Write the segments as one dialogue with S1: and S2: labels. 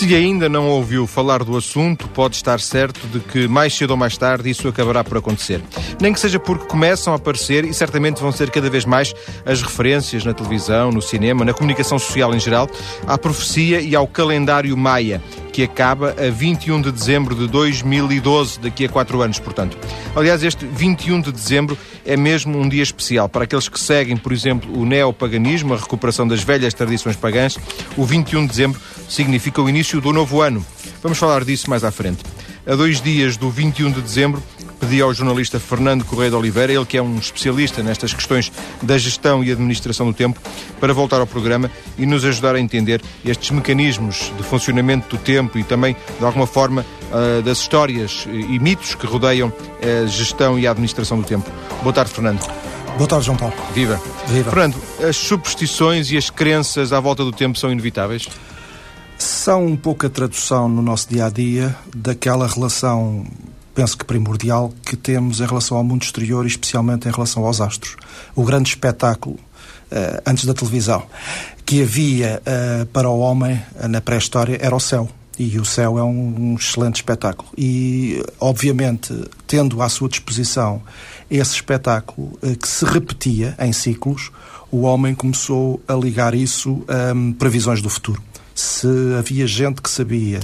S1: Se ainda não ouviu falar do assunto, pode estar certo de que mais cedo ou mais tarde isso acabará por acontecer. Nem que seja porque começam a aparecer e certamente vão ser cada vez mais as referências na televisão, no cinema, na comunicação social em geral, à profecia e ao calendário maia, que acaba a 21 de dezembro de 2012, daqui a quatro anos, portanto. Aliás, este 21 de dezembro é mesmo um dia especial. Para aqueles que seguem, por exemplo, o neopaganismo, a recuperação das velhas tradições pagãs, o 21 de dezembro significa o início do novo ano. Vamos falar disso mais à frente. A dois dias do 21 de dezembro, pedi ao jornalista Fernando Correia de Oliveira, ele que é um especialista nestas questões da gestão e administração do tempo, para voltar ao programa e nos ajudar a entender estes mecanismos de funcionamento do tempo e também, de alguma forma, uh, das histórias e mitos que rodeiam a gestão e a administração do tempo. Boa tarde, Fernando.
S2: Boa tarde, João Paulo.
S1: Viva.
S2: Viva.
S1: Fernando, as superstições e as crenças à volta do tempo são inevitáveis?
S2: São um pouco a tradução no nosso dia a dia daquela relação, penso que primordial, que temos em relação ao mundo exterior e especialmente em relação aos astros. O grande espetáculo uh, antes da televisão que havia uh, para o homem uh, na pré-história era o céu. E o céu é um, um excelente espetáculo. E, obviamente, tendo à sua disposição esse espetáculo que se repetia em ciclos, o homem começou a ligar isso a um, previsões do futuro se havia gente que sabia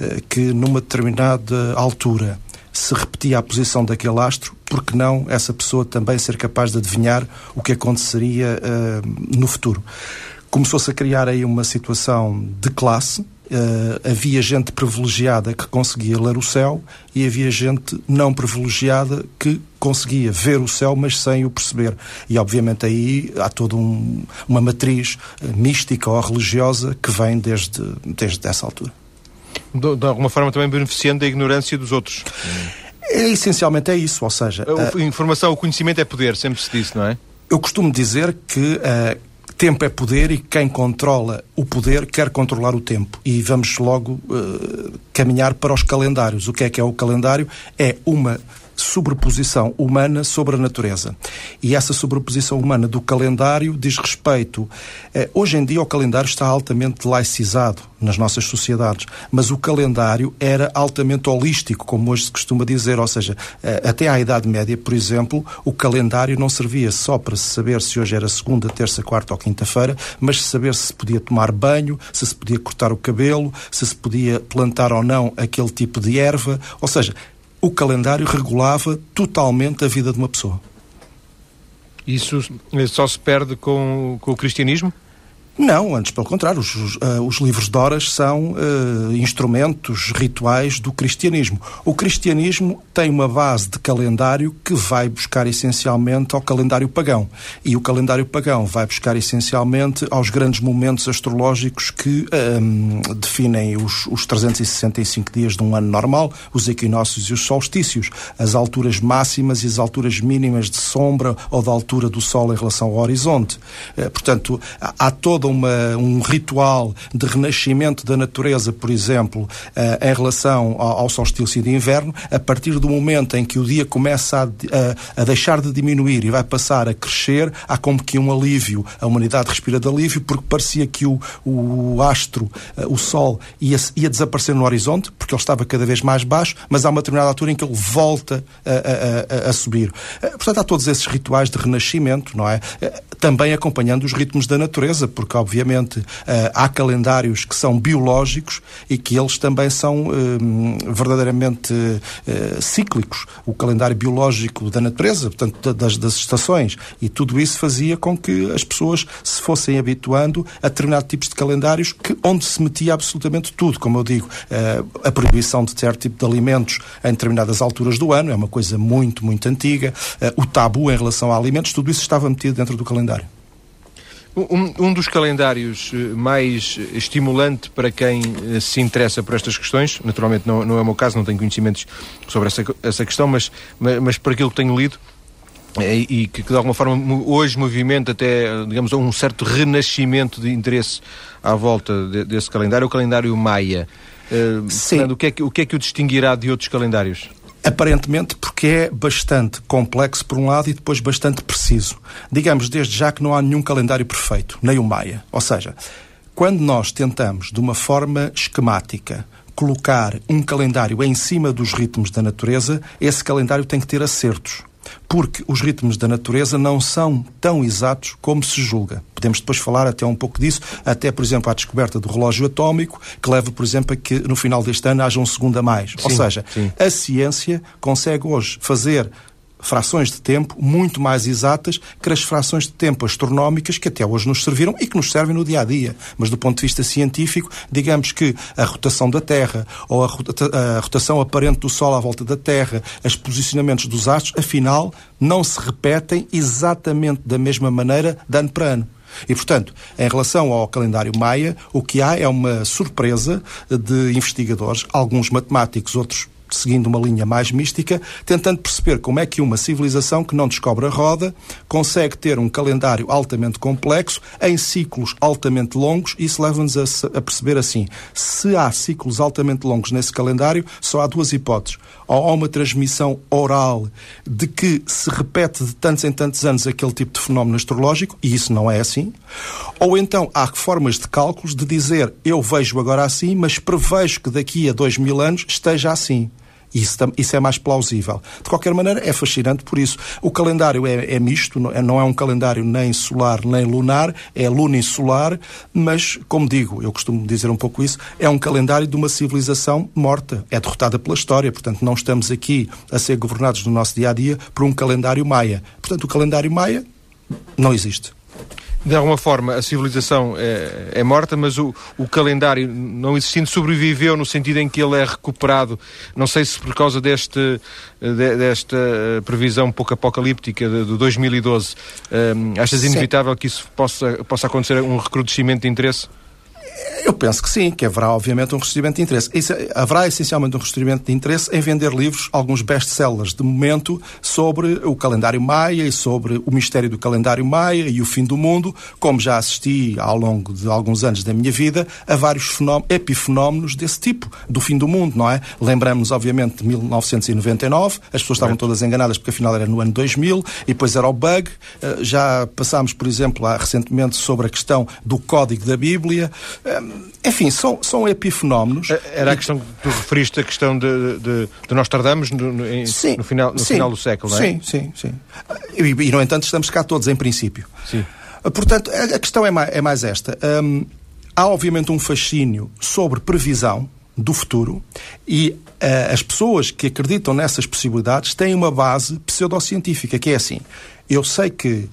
S2: uh, que numa determinada altura se repetia a posição daquele astro, porque não essa pessoa também ser capaz de adivinhar o que aconteceria uh, no futuro? Começou-se a criar aí uma situação de classe, Uh, havia gente privilegiada que conseguia ler o céu e havia gente não privilegiada que conseguia ver o céu, mas sem o perceber. E, obviamente, aí há toda um, uma matriz uh, mística ou religiosa que vem desde, desde essa altura.
S1: De, de alguma forma também beneficiando da ignorância dos outros.
S2: É, essencialmente é isso, ou seja...
S1: A, a informação, o conhecimento é poder, sempre se disse, não é?
S2: Eu costumo dizer que uh, tempo é poder e quem controla o poder quer controlar o tempo. E vamos logo uh, caminhar para os calendários. O que é que é o calendário? É uma sobreposição humana sobre a natureza. E essa sobreposição humana do calendário diz respeito. Eh, hoje em dia, o calendário está altamente laicizado nas nossas sociedades, mas o calendário era altamente holístico, como hoje se costuma dizer. Ou seja, eh, até à Idade Média, por exemplo, o calendário não servia só para se saber se hoje era segunda, terça, quarta ou quinta-feira, mas saber se podia tomar banho, se se podia cortar o cabelo, se se podia plantar ou não aquele tipo de erva. Ou seja, o calendário regulava totalmente a vida de uma pessoa.
S1: Isso só se perde com, com o cristianismo?
S2: Não, antes pelo contrário, os, os, os livros de horas são uh, instrumentos rituais do cristianismo. O cristianismo tem uma base de calendário que vai buscar essencialmente ao calendário pagão. E o calendário pagão vai buscar essencialmente aos grandes momentos astrológicos que um, definem os, os 365 dias de um ano normal, os equinócios e os solstícios, as alturas máximas e as alturas mínimas de sombra ou da altura do Sol em relação ao horizonte. Uh, portanto, há toda uma, um ritual de renascimento da natureza, por exemplo, uh, em relação ao, ao solstício de inverno, a partir do momento em que o dia começa a, a, a, deixar de diminuir e vai passar a crescer, há como que um alívio. A humanidade respira de alívio porque parecia que o, o astro, uh, o Sol, ia, ia desaparecer no horizonte, porque ele estava cada vez mais baixo, mas há uma determinada altura em que ele volta a, a subir. Uh, portanto, há todos esses rituais de renascimento, não é? Também acompanhando os ritmos da natureza, porque obviamente eh, há calendários que são biológicos e que eles também são eh, verdadeiramente eh, cíclicos. O calendário biológico da natureza, portanto, das, das estações. E tudo isso fazia com que as pessoas se fossem habituando a determinados tipos de calendários que, onde se metia absolutamente tudo. Como eu digo, a proibição de certo tipo de alimentos em determinadas alturas do ano é uma coisa muito, muito antiga. O tabu em relação a alimentos, tudo isso estava metido dentro do calendário.
S1: Um, um, dos calendários eh, mais estimulante para quem eh, se interessa por estas questões, naturalmente não, não é o meu caso, não tenho conhecimentos sobre essa, essa questão, mas, mas, mas por aquilo que tenho lido, é, e que, que, de alguma forma hoje movimenta até, digamos, um certo renascimento de interesse à volta de, desse calendário, o calendário Maia. Uh, Sim. Fernando, o que, é que, o que é que o distinguirá de outros calendários?
S2: Aparentemente porque é bastante complexo por um lado e depois bastante preciso. Digamos desde já que não há nenhum calendário perfeito, nem o Maia. Ou seja, Quando nós tentamos, de uma forma esquemática, colocar um calendário em cima dos ritmos da natureza, esse calendário tem que ter acertos porque os ritmos da natureza não são tão exatos como se julga. Podemos depois falar até um pouco disso, até, por exemplo, à descoberta do relógio atómico, que leva, por exemplo, a que no final deste ano haja um segundo a mais. Sim, Ou seja, sim. a ciência consegue hoje fazer frações de tempo muito mais exatas que as frações de tempo astronómicas que até hoje nos serviram e que nos servem no dia a dia. Mas do ponto de vista científico, digamos que a rotação da Terra ou a rotação aparente do Sol à volta da Terra, os posicionamentos dos astros, afinal, não se repetem exatamente da mesma maneira de ano para ano. E, portanto, em relação ao calendário maia, o que há é uma surpresa de investigadores, alguns matemáticos, outros seguindo uma linha mais mística, tentando perceber como é que uma civilização que não descobre a roda consegue ter um calendário altamente complexo em ciclos altamente longos. Isso leva-nos a, a, perceber assim: se há ciclos altamente longos nesse calendário, só há duas hipóteses. Ou há uma transmissão oral de que se repete de tantos em tantos anos aquele tipo de fenómeno astrológico, e isso não é assim. Ou então há formas de cálculos de dizer eu vejo agora assim, mas prevejo que daqui a dois mil anos esteja assim. Isso, isso é mais plausível. De qualquer maneira, é fascinante por isso. O calendário é, é misto, é, não é um calendário nem solar nem lunar, é lunisolar, mas, como digo, eu costumo dizer um pouco isso, é um calendário de uma civilização morta, é derrotada pela história. Portanto, não estamos aqui a ser governados no nosso dia a dia por um calendário maia. Portanto, o calendário maia não existe.
S1: De alguma forma, a civilização é, é, morta, mas o, o calendário, não existindo, sobreviveu no sentido em que ele é recuperado. Não sei se por causa deste, de, desta previsão pouco apocalíptica de, de 2012, um, achas inevitável que isso possa, possa acontecer um recrudescimento de interesse?
S2: Eu penso que sim, que haverá obviamente um recebimento de interesse. Isso, haverá essencialmente um recebimento de interesse em vender livros, alguns best-sellers de momento, sobre o calendário maia e sobre o mistério do calendário maia e o fim do mundo, como já assisti ao longo de alguns anos da minha vida a vários epifenómenos desse tipo, do fim do mundo, não é? Lembramos, obviamente, de 1999, as pessoas estavam todas enganadas porque afinal era no ano 2000, e depois era o bug. Eh, já passámos, por exemplo, recentemente sobre a questão do código da Bíblia. Enfim, são, são epifenómenos.
S1: Eh, era a questão que tu referiste, a questão de, de, de Nostradamus no, no, em, sim, no, final, no sim, final do século, não
S2: é? Sim, sim, sim. E, e, no entanto, estamos cá todos, em princípio. Sim. Eh, portanto, a, questão é mais, é mais esta. Um, há, obviamente, um fascínio sobre previsão do futuro e uh, as pessoas que acreditam nessas possibilidades têm uma base pseudocientífica, que é assim. Eu sei que uh,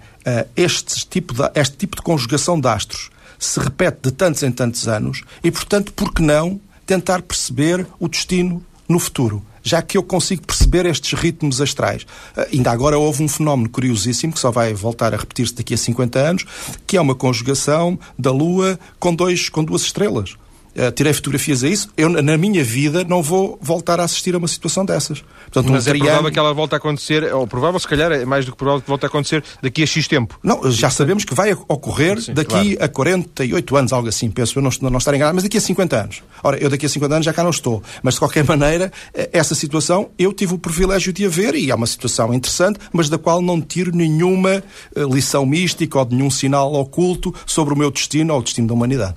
S2: este, tipo de, este tipo de conjugação de astros se repete de tantos em tantos anos e, portanto, por que não tentar perceber o destino no futuro? já que eu consigo perceber estes ritmos astrais. Uh, ainda agora houve um fenómeno curiosíssimo, que só vai voltar a repetir-se daqui a 50 anos, que é uma conjugação da Lua com, dois, com duas estrelas. Uh, tirei fotografias a isso. Eu, na minha vida, não vou voltar a assistir a uma situação dessas.
S1: Portanto, Mas um é provável que ela volte a acontecer, ou provável, se calhar, é mais do que provável que volte a acontecer daqui a X tempo.
S2: Não, já sabemos que vai ocorrer Sim, daqui claro. a 48 anos, algo assim, penso eu não, não estar enganado, mas daqui a 50 anos. Ora, eu daqui a 50 anos já cá não estou. Mas, de qualquer maneira, eh, essa situação eu tive o privilégio de a ver e é uma situação interessante, mas da qual não tiro nenhuma eh, lição mística ou de nenhum sinal oculto sobre o meu destino ou o destino da humanidade.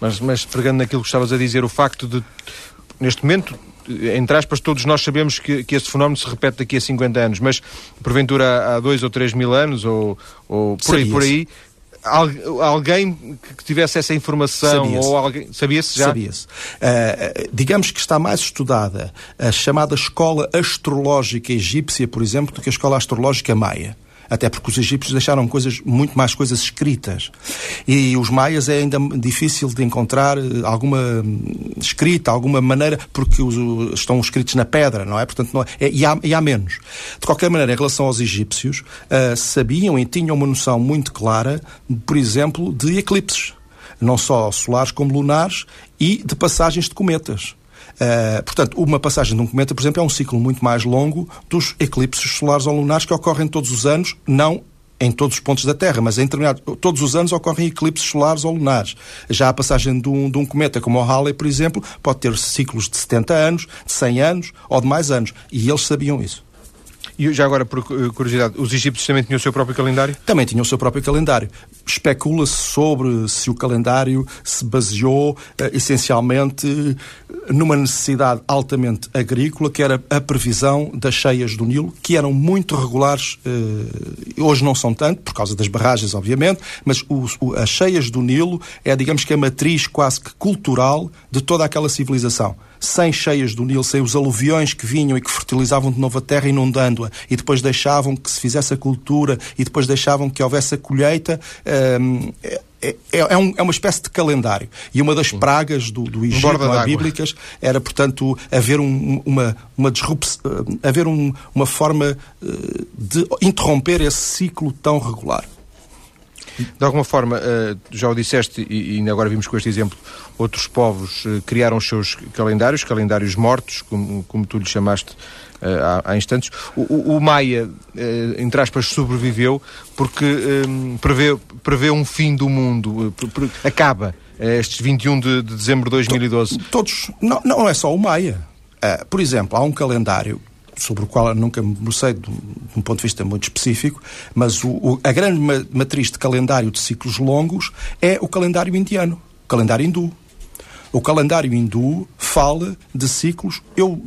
S1: Mas, mas pegando naquilo que estavas a dizer, o facto de, neste momento, entre aspas, todos nós sabemos que, que esse fenómeno se repete daqui a 50 anos, mas porventura há dois ou três mil anos, ou, ou por aí, por aí, alguém que tivesse essa informação sabia ou alguém sabia-se já?
S2: Sabia-se. Uh, digamos que está mais estudada a chamada escola astrológica egípcia, por exemplo, do que a escola astrológica maia até porque os egípcios deixaram coisas, muito mais coisas escritas. E os maias é ainda difícil de encontrar eh, alguma hum, escrita, alguma maneira, porque os, estão escritos na pedra, não é? Portanto, não é, e, há, e há menos. De qualquer maneira, em relação aos egípcios, uh, sabiam e tinham uma noção muito clara, por exemplo, de eclipses. Não só solares como lunares e de passagens de cometas. Uh, portanto, uma passagem de um cometa, por exemplo, é um ciclo muito mais longo dos eclipses solares ou lunares que ocorrem todos os anos, não em todos os pontos da Terra, mas em determinado, todos os anos ocorrem eclipses solares ou lunares. Já a passagem de um, de um cometa como o Halley, por exemplo, pode ter ciclos de 70 anos, de 100 anos ou de mais anos. E eles sabiam isso.
S1: E já agora, por curiosidade, os egípcios também tinham o seu próprio calendário?
S2: Também tinham o seu próprio calendário. Especula-se sobre se o calendário se baseou uh, essencialmente numa necessidade altamente agrícola, que era a previsão das cheias do Nilo, que eram muito regulares, uh, hoje não são tanto, por causa das barragens, obviamente, mas o, o, as cheias do Nilo é, digamos que, a matriz quase que cultural de toda aquela civilização sem cheias do Nilo, sem os aluviões que vinham e que fertilizavam de novo a terra, inundando-a, e depois deixavam que se fizesse a cultura, e depois deixavam que houvesse a colheita, hum, é, é, é, um, é, uma espécie de calendário. E uma das pragas do, do Egito, um bíblicas, era, portanto, haver um, uma, uma disrupção, haver um, uma forma eh, de interromper esse ciclo tão regular.
S1: De alguma forma, eh, já o disseste e ainda agora vimos com este exemplo, outros povos eh, criaram os seus calendários, calendários mortos, como, como tu lhe chamaste eh, há, há instantes. O, o, Maia, entre aspas, sobreviveu porque um, prevê, prevê um fim do mundo, acaba estes 21 de, de dezembro de 2012.
S2: Todos, não, não é só o Maia. por exemplo, há um calendário sobre o qual eu nunca me debrucei de, um ponto de vista muito específico, mas o, o, a grande matriz de calendário de ciclos longos é o calendário indiano, o calendário hindu. O calendário hindu fala de ciclos, eu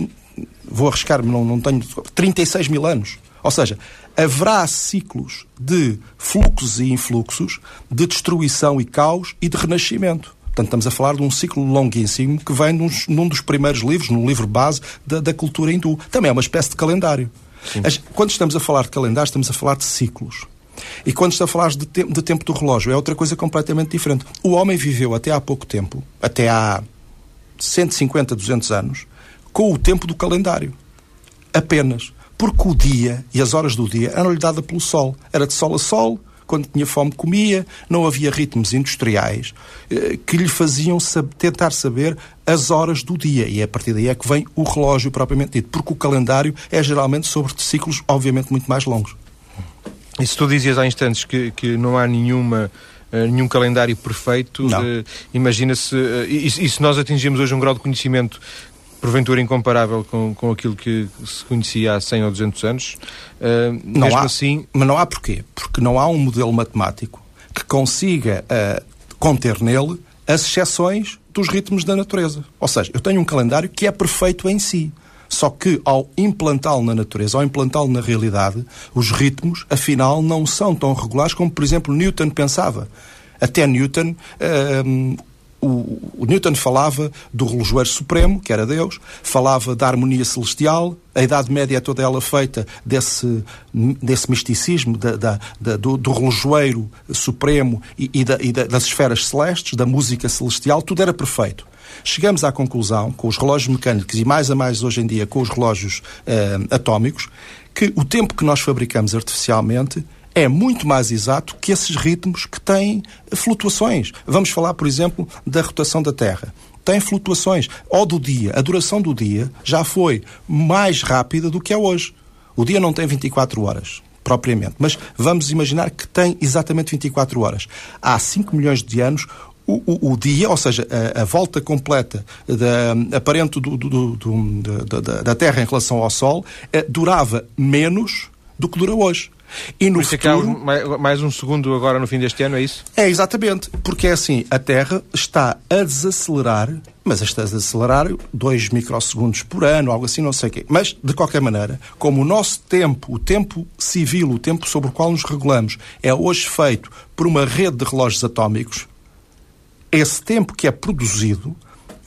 S2: vou arriscar-me, não, não tenho, 36 mil anos. Ou seja, haverá ciclos de fluxos e influxos, de destruição e caos e de renascimento. Portanto, estamos a falar de um ciclo longuíssimo que vem num, num dos primeiros livros, no livro base da, da, cultura hindu. Também é uma espécie de calendário. As, quando estamos a falar de calendário, estamos a falar de ciclos. E quando estamos a falar de, te de tempo do relógio, é outra coisa completamente diferente. O homem viveu até há pouco tempo, até há 150, 200 anos, com o tempo do calendário. Apenas. Porque o dia e as horas do dia eram-lhe dadas pelo sol. Era de sol a sol, quando tinha fome comia, não havia ritmos industriais eh, que lhe faziam sab tentar saber as horas do dia. E é a partir daí é que vem o relógio propriamente dito, porque o calendário é geralmente sobre ciclos, obviamente, muito mais longos.
S1: E se tu dizias há instantes que, que não há nenhuma. Uh, nenhum calendário perfeito. Uh, Imagina-se. Uh, e, e, se nós atingimos hoje um grau de conhecimento porventura incomparável com, com aquilo que se conhecia há 100 ou 200 anos. Uh,
S2: não mesmo há, assim... Mas não há porquê? Porque não há um modelo matemático que consiga uh, conter nele as exceções dos ritmos da natureza. Ou seja, eu tenho um calendário que é perfeito em si. Só que ao implantá-lo na natureza, ao implantá-lo na realidade, os ritmos, afinal, não são tão regulares como, por exemplo, Newton pensava. Até Newton, uh, o, o, Newton falava do relojoeiro supremo, que era Deus, falava da harmonia celestial, a Idade Média é toda ela feita desse, desse misticismo da, da, da, do, do, relojoeiro supremo e, e, e das esferas celestes, da música celestial, tudo era perfeito. Chegamos à conclusão, com os relógios mecânicos e mais a mais hoje em dia com os relógios eh, atómicos, que o tempo que nós fabricamos artificialmente é muito mais exato que esses ritmos que têm flutuações. Vamos falar, por exemplo, da rotação da Terra. Tem flutuações. Ou do dia. A duração do dia já foi mais rápida do que é hoje. O dia não tem 24 horas propriamente, mas vamos imaginar que tem exatamente 24 horas. Há 5 milhões de anos, o, o, o, dia, ou seja, a, a volta completa da, aparente do, do, do, da, da, Terra em relação ao Sol, eh, durava menos do que dura hoje.
S1: E no futuro... mais um segundo agora no fim deste ano, é isso?
S2: É, exatamente. Porque é assim, a Terra está a desacelerar, mas está a desacelerar 2 microsegundos por ano, algo assim, não sei o quê. Mas, de qualquer maneira, como o nosso tempo, o tempo civil, o tempo sobre o qual nos regulamos, é hoje feito por uma rede de relógios atómicos, esse tempo que é produzido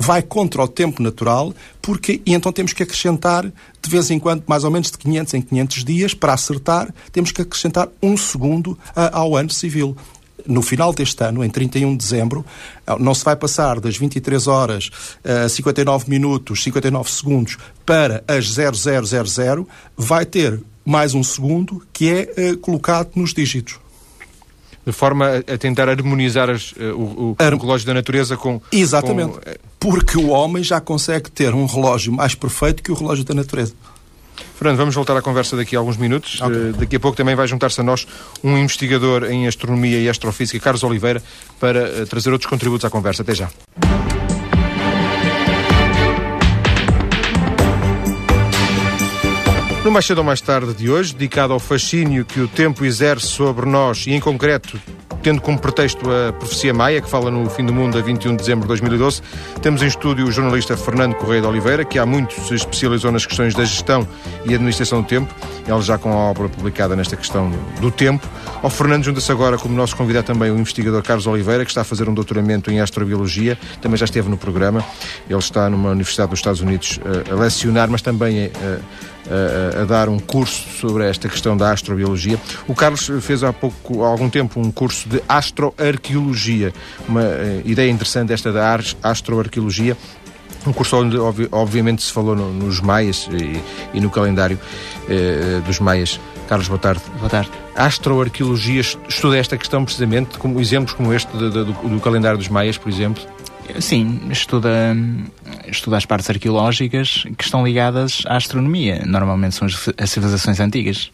S2: vai contra o tempo natural, porque e então temos que acrescentar de vez em quando, mais ou menos de 500 em 500 dias, para acertar, temos que acrescentar um segundo ao ano civil. No final deste ano, em 31 de dezembro, não se vai passar das 23 horas, uh, 59 minutos, 59 segundos para as 0000, vai ter mais um segundo que é uh, colocado nos dígitos
S1: de forma a tentar harmonizar as, uh, o, o, Ar... o, relógio da natureza com.
S2: Exatamente. Com... Eh, Porque o homem já consegue ter um relógio mais perfeito que o relógio da natureza.
S1: Fernando, vamos voltar à conversa daqui a alguns minutos. Okay. Uh, daqui a pouco também vai juntar-se a nós um investigador em astronomia e astrofísica, Carlos Oliveira, para uh, trazer outros contributos à conversa. Até já. No Mais Cedo ou Mais Tarde de hoje, dedicado ao fascínio que o tempo exerce sobre nós e, em concreto, tendo como pretexto a profecia maia, que fala no fim do mundo a 21 de dezembro de 2012, temos em estúdio o jornalista Fernando Correia de Oliveira, que há muito se especializou nas questões da gestão e administração do tempo, ele já com a obra publicada nesta questão do tempo. Ao Fernando junta-se agora como nosso convidado também o investigador Carlos Oliveira, que está a fazer um doutoramento em astrobiologia, também já esteve no programa. Ele está numa universidade dos Estados Unidos eh, a lecionar, mas também a, a, a, dar um curso sobre esta questão da astrobiologia. O Carlos fez há pouco, há algum tempo, um curso de astroarqueologia, uma uh, ideia interessante esta da astroarqueologia. Um curso onde, obviamente, se falou no, nos maias e, e no calendário uh, dos maias. Carlos, boa tarde.
S3: Boa tarde.
S1: A astroarqueologia estuda esta questão precisamente, como exemplos como este do, do, do calendário dos maias, por exemplo?
S3: Sim, estuda, estuda as partes arqueológicas que estão ligadas à astronomia. Normalmente são as, as civilizações antigas.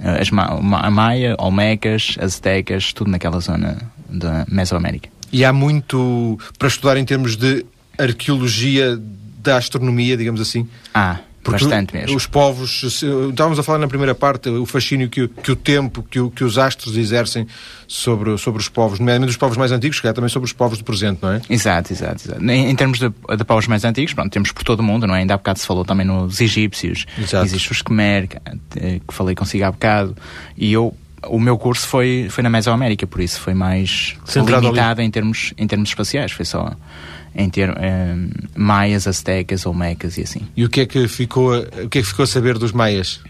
S3: As a Maia, Olmecas, Aztecas, tudo naquela zona da Mesoamérica.
S1: E há muito para estudar em termos de arqueologia da astronomia, digamos assim?
S3: Ah, porque Bastante mesmo.
S1: Os povos, estávamos a falar na primeira parte, o fascínio que, que o tempo, que, o, que os astros exercem sobre, sobre os povos, nomeadamente os povos mais antigos, que é também sobre os povos do presente, não é?
S3: Exato, exato. exato. Em, em, termos de, de, povos mais antigos, pronto, temos por todo o mundo, não é? Ainda há bocado se falou também nos egípcios, exato. existe os Khmer, que, que falei consigo há bocado, e eu o meu curso foi, foi na Mesoamérica, por isso foi mais Centrado limitado em termos, em termos espaciais. Foi só em ter um, eh, maias, astecas, olmecas e assim.
S1: E o que é que ficou a, o que é que ficou a saber dos maias?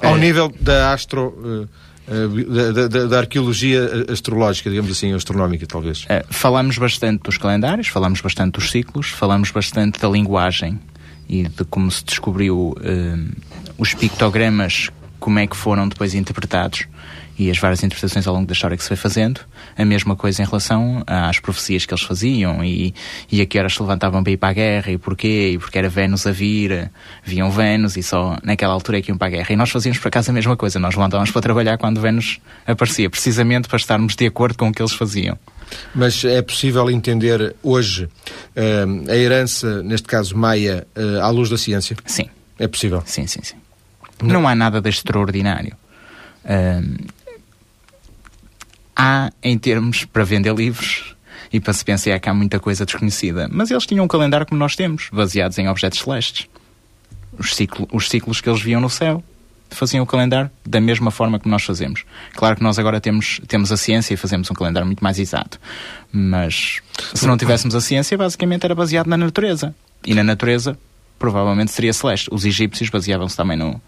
S1: Ao é... nível da astro... Uh, da, da, da, arqueologia astrológica, digamos assim, astronómica, talvez.
S3: Falamos bastante dos calendários, falamos bastante dos ciclos, falamos bastante da linguagem e de como se descobriu uh, os pictogramas, como é que foram depois interpretados e as várias interpretações ao longo da história que se foi fazendo. A mesma coisa em relação às profecias que eles faziam e, e a que horas se levantavam para ir para a guerra e porquê, e porque era Vênus a vir, viam Vênus e só naquela altura é que iam para a guerra. E nós fazíamos por acaso a mesma coisa, nós levantávamos para trabalhar quando Vênus aparecia, precisamente para estarmos de acordo com o que eles faziam.
S1: Mas é possível entender hoje uh, a herança, neste caso maia, uh, à luz da ciência?
S3: Sim.
S1: É possível?
S3: Sim, sim, sim. Não, Não há nada de extraordinário. Há em termos para vender livros e para se pensar que há muita coisa desconhecida. Mas eles tinham um calendário como nós temos, baseados em objetos celestes. Os, ciclo, os ciclos que eles viam no céu faziam o calendário da mesma forma que nós fazemos. Claro que nós agora temos, temos a ciência e fazemos um calendário muito mais exato. Mas se não tivéssemos a ciência, basicamente era baseado na natureza. E na natureza, provavelmente seria celeste. Os egípcios baseavam-se também no,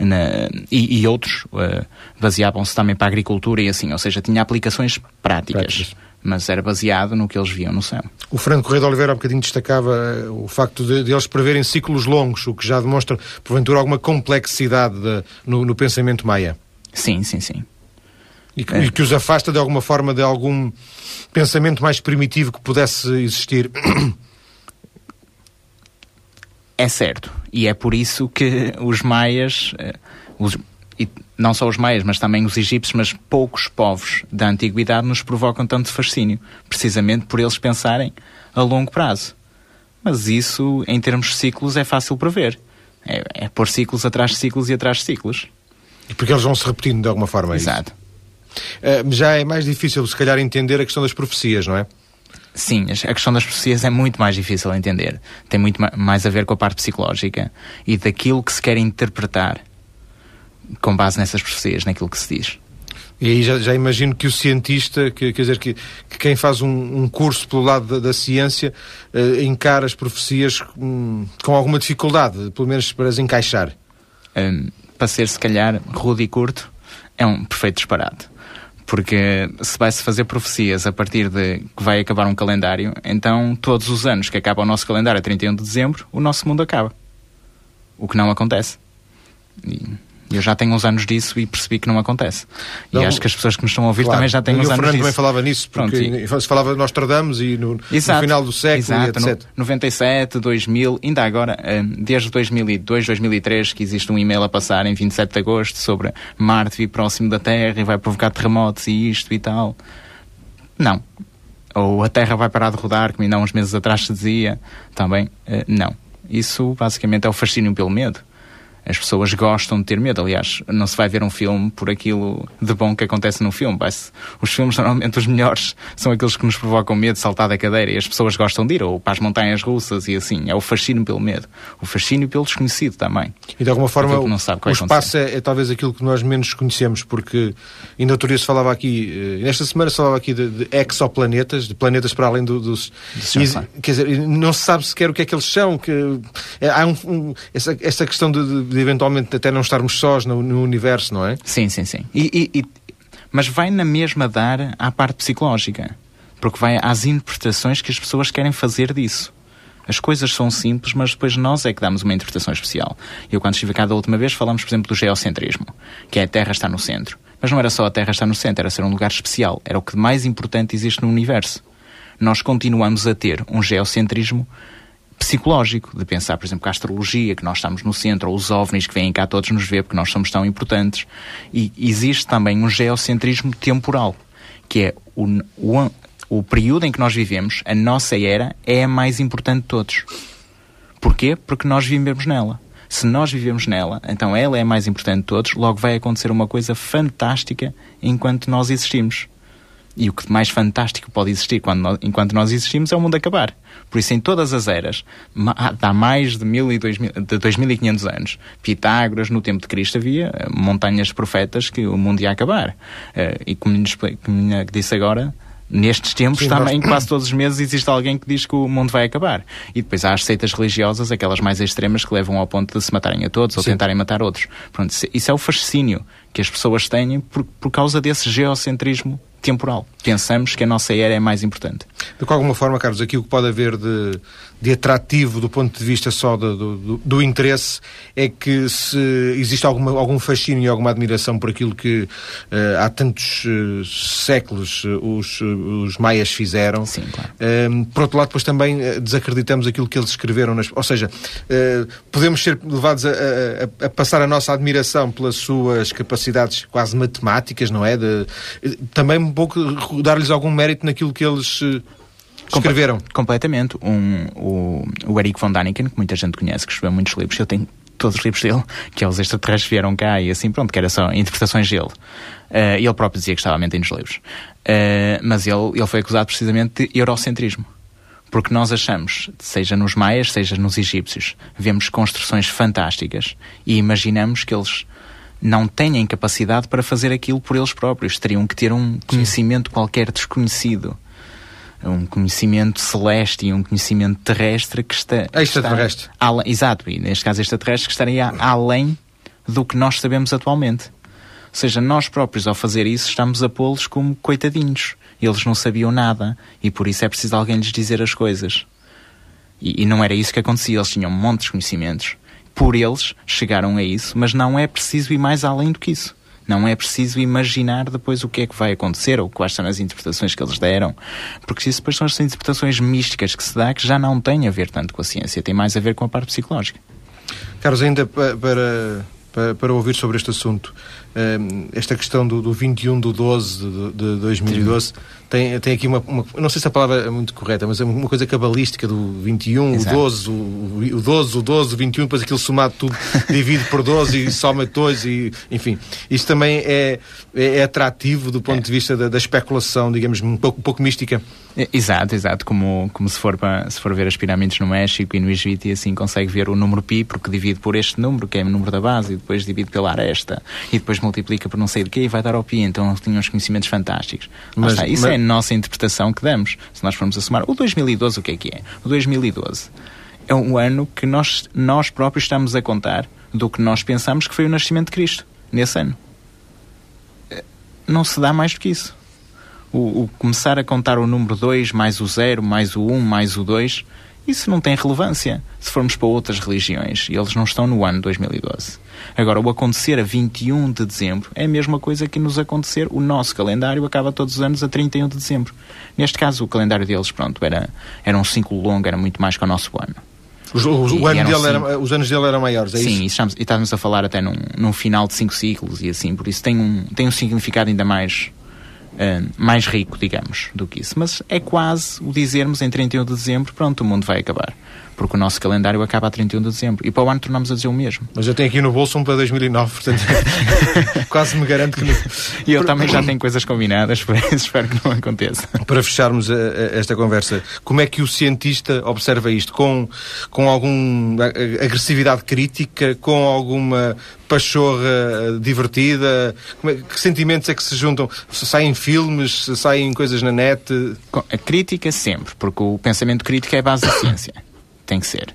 S3: na, e, e, outros uh, baseavam-se também para a agricultura e assim, ou seja, tinha aplicações práticas. práticas. Mas era baseado no que eles viam no céu.
S1: O Fernando Correia de Oliveira há um bocadinho destacava eh, o facto de, de, eles preverem ciclos longos, o que já demonstra, porventura, alguma complexidade de, no, no, pensamento maia.
S3: Sim, sim, sim.
S1: E que, é. e que os afasta de alguma forma de algum pensamento mais primitivo que pudesse existir.
S3: É certo. E é por isso que os maias, eh, os, e não só os maias, mas também os egípcios, mas poucos povos da antiguidade nos provocam tanto fascínio, precisamente por eles pensarem a longo prazo. Mas isso, em termos de ciclos, é fácil prever. É, é pôr ciclos atrás de ciclos e atrás de ciclos.
S1: E porque eles vão se repetindo de alguma forma, é
S3: Exato.
S1: Uh, já é mais difícil, se calhar, entender a questão das profecias, não é?
S3: Sim, a questão das profecias é muito mais difícil de entender. Tem muito mais a ver com a parte psicológica e daquilo que se quer interpretar com base nessas profecias, naquilo que se diz.
S1: E aí já, já imagino que o cientista, que, quer dizer, que, que quem faz um, um, curso pelo lado da, da ciência, uh, encara as profecias um, com alguma dificuldade, pelo menos para as encaixar.
S3: Um, para ser, se calhar, rude e curto, é um perfeito disparate porque se vai-se fazer profecias a partir de que vai acabar um calendário, então todos os anos que acaba o nosso calendário a 31 de dezembro, o nosso mundo acaba. O que não acontece. E eu já tenho uns anos disso e percebi que não acontece. Não, e acho que as pessoas que nos estão a ouvir claro. também já têm uns anos disso.
S1: o Fernando também falava nisso, porque Pronto, e... se falava de Nostradamus e no, exato, no final do século exato, e etc.
S3: No 97, 2000, ainda agora, eh, desde 2002, 2003, que existe um e-mail a passar em 27 de agosto sobre Marte vir próximo da Terra e vai provocar terremotos e isto e tal. Não. Ou a Terra vai parar de rodar, como ainda há uns meses atrás se dizia. Também, eh, não. Isso basicamente é o fascínio pelo medo As pessoas gostam de ter medo. Aliás, não se vai ver um filme por aquilo de bom que acontece no filme. Os filmes, normalmente, os melhores são aqueles que nos provocam medo de saltar da cadeira e as pessoas gostam de ir, ou para as montanhas russas e assim. É o fascínio pelo medo. O fascínio pelo desconhecido também.
S1: E de alguma forma, o, o espaço é, é, talvez aquilo que nós menos conhecemos, porque ainda outro dia se falava aqui, eh, nesta semana se falava aqui de, de exoplanetas, de planetas para além do, dos. E, quer dizer, não se sabe sequer o que é que eles são. Que, é, há um, um, essa, essa questão de, de de eventualmente até não estarmos sós no, no universo, não é?
S3: Sim, sim, sim. E, e, e, mas vai na mesma dar à parte psicológica, porque vai às interpretações que as pessoas querem fazer disso. As coisas são simples, mas depois nós é que damos uma interpretação especial. Eu, quando estive cá da última vez, falamos, por exemplo, do geocentrismo, que é a Terra está no centro. Mas não era só a Terra estar no centro, era ser um lugar especial. Era o que mais importante existe no universo. Nós continuamos a ter um geocentrismo psicológico, de pensar, por exemplo, que a astrologia, que nós estamos no centro, ou os ovnis que vêm cá todos nos ver porque nós somos tão importantes. E existe também um geocentrismo temporal, que é o, o, o período em que nós vivemos, a nossa era, é a mais importante de todos. Porquê? Porque nós vivemos nela. Se nós vivemos nela, então ela é a mais importante de todos, logo vai acontecer uma coisa fantástica enquanto nós existimos. E o que mais fantástico pode existir quando enquanto nós existimos é o mundo acabar. Por isso, em todas as eras, há mais de, mil e dois mil, de 2500 anos, Pitágoras, no tempo de Cristo, havia eh, montanhas profetas que o mundo ia acabar. Uh, e como lhe disse agora, nestes tempos Sim, também nós... quase todos os meses existe alguém que diz que o mundo vai acabar. E depois há as seitas religiosas, aquelas mais extremas, que levam ao ponto de se matarem a todos Sim. ou tentarem matar outros. Pronto, isso é o fascínio que as pessoas têm por, por causa desse geocentrismo temporal. Pensamos que a nossa era é mais importante.
S1: De alguma forma, Carlos, aqui o que pode haver de, de atrativo do ponto de vista só do, do, do, interesse é que se existe alguma, algum fascínio e alguma admiração por aquilo que uh, há tantos uh, séculos uh, os, os maias fizeram.
S3: Sim, claro.
S1: Ehm, por outro lado, depois também desacreditamos aquilo que eles escreveram. Nas, ou seja, podemos ser levados a, a, a, passar a nossa admiração pelas suas capacidades quase matemáticas, não é? De, também um pouco dar-lhes algum mérito naquilo que eles escreveram.
S3: completamente. Um, o, o Eric von Daniken, que muita gente conhece, que escreveu muitos livros, eu tenho todos os livros dele, que é Os Extraterrestres Vieram Cá e assim, pronto, que era só interpretações dele. Uh, ele próprio dizia que estava a mentir nos livros. Uh, mas ele, ele foi acusado precisamente de eurocentrismo. Porque nós achamos, seja nos maias, seja nos egípcios, vemos construções fantásticas e imaginamos que eles não têm capacidade para fazer aquilo por eles próprios. Teriam que ter um conhecimento Sim. qualquer desconhecido um conhecimento celeste e um conhecimento terrestre que está.
S1: Extraterrestre.
S3: Está, além, exato, e neste caso extraterrestre que estaria além do que nós sabemos atualmente. Ou seja, nós próprios, ao fazer isso, estamos a pô-los como coitadinhos. Eles não sabiam nada e por isso é preciso alguém lhes dizer as coisas. E, e não era isso que acontecia, eles tinham um monte de conhecimentos. Por eles chegaram a isso, mas não é preciso ir mais além do que isso. Não é preciso imaginar depois o que é que vai acontecer ou quais são as interpretações que eles deram, porque isso depois são as interpretações místicas que se dá que já não têm a ver tanto com a ciência, tem mais a ver com a parte psicológica.
S1: Carlos, ainda para, para, para ouvir sobre este assunto, esta questão do, do 21 de 12 de, de 2012 tem, tem aqui uma, uma, Não sei se a palavra é muito correta, mas é uma coisa cabalística do 21, Exato. o 12, o, o 12, o 12, o 21, depois aquilo somado tudo divide por 12 e soma 2 e enfim. Isto também é, é, é atrativo do ponto é. de vista da, da, especulação, digamos, um pouco, um pouco mística.
S3: Exato, exato. Como, como se, for para, se for ver as pirâmides no México e no Egito e assim consegue ver o número pi, porque divide por este número, que é o número da base, e depois divide pela aresta, e depois multiplica por não sei de quê e vai dar ao pi. Então tinha uns conhecimentos fantásticos. Mas, está, isso mas... é a nossa interpretação que damos. Se nós formos a somar. O 2012, o que é que é? O 2012 é um ano que nós, nós próprios estamos a contar do que nós pensamos que foi o nascimento de Cristo, nesse ano. Eh, não se dá mais do que isso. O, o começar a contar o número 2 mais o 0 mais o 1 um, mais o 2 isso não tem relevância se formos para outras religiões e eles não estão no ano 2012. Agora, o acontecer a 21 de dezembro é a mesma coisa que nos acontecer. O nosso calendário acaba todos os anos a 31 de dezembro. Neste caso, o calendário deles, pronto, era, era um ciclo longo, era muito mais que o nosso ano.
S1: Os, os, o ano era, os anos dele eram maiores, é
S3: Sim,
S1: isso?
S3: Sim, estamos, e estávamos a falar até num, num final de cinco ciclos e assim, por isso tem um, tem um significado ainda mais Uh, mais rico, digamos, do que isso. Mas é quase o dizermos em 31 de dezembro, pronto, o mundo vai acabar porque o nosso calendário acaba a 31 de dezembro. E para o ano tornamos a dizer o mesmo.
S1: Mas eu tenho aqui no bolso um para 2009, portanto quase me garanto que...
S3: e eu também já tenho coisas combinadas, por isso espero que não aconteça.
S1: Para fecharmos a, a, esta conversa, como é que o cientista observa isto? Com, com alguma agressividade crítica, com alguma pachorra divertida? É, que sentimentos é que se juntam? Saem filmes, saem coisas na net?
S3: A crítica sempre, porque o pensamento crítico é a base da ciência tem que ser.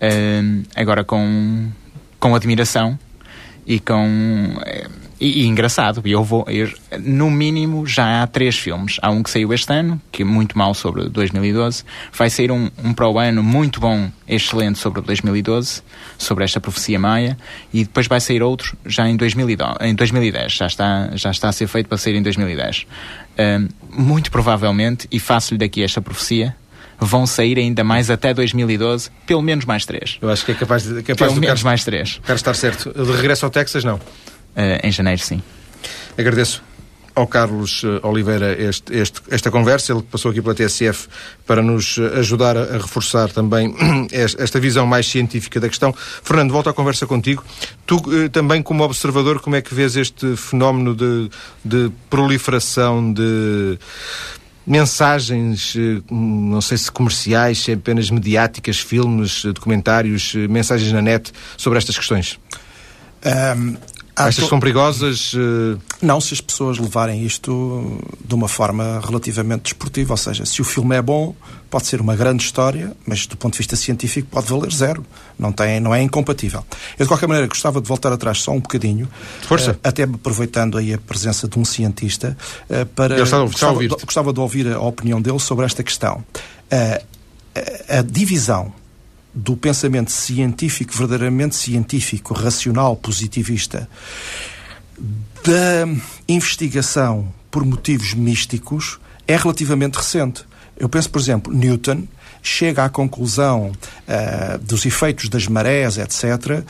S3: Uh, agora com, com admiração e com. Uh, e, e, engraçado, eu vou. Eu, no mínimo, já há três filmes. Há um que saiu este ano, que é muito mal sobre 2012. Vai sair um, um para o ano muito bom, excelente sobre 2012, sobre esta profecia maia. E depois vai sair outro já em, 2012, em 2010. Já está, já está a ser feito para sair em 2010. Uh, muito provavelmente, e faço-lhe daqui esta profecia, vão sair ainda mais até 2012, pelo menos mais três.
S1: Eu acho que é capaz de. Capaz
S3: pelo menos Carlos, mais três.
S1: Quero estar certo. De regresso ao Texas, não?
S3: Uh, em janeiro, sim.
S1: Agradeço ao Carlos eh, Oliveira este, este, esta conversa. Ele passou aqui pela TSF para nos eh, ajudar a, a, reforçar também esta visão mais científica da questão. Fernando, volto à conversa contigo. Tu também, como observador, como é que vês este fenómeno de, de proliferação de mensagens, eh, não sei se comerciais, se apenas mediáticas, filmes, eh, documentários, eh, mensagens na net sobre estas questões? Um, Estas to... são perigosas?
S2: Não, se as pessoas levarem isto de uma forma relativamente desportiva, ou seja, se o filme é bom, pode ser uma grande história, mas do ponto de vista científico pode valer zero. Não, tem, não é incompatível. Eu, de qualquer maneira, gostava de voltar atrás só um bocadinho.
S1: Força. Uh,
S2: até aproveitando aí a presença de um cientista, uh, para.
S1: Eu estava, gostava,
S2: de, gostava de ouvir a opinião dele sobre esta questão. Uh, a, a divisão do pensamento científico, verdadeiramente científico, racional, positivista, da investigação por motivos místicos, é relativamente recente. Eu penso, por exemplo, Newton chega à conclusão uh, dos efeitos das marés, etc.,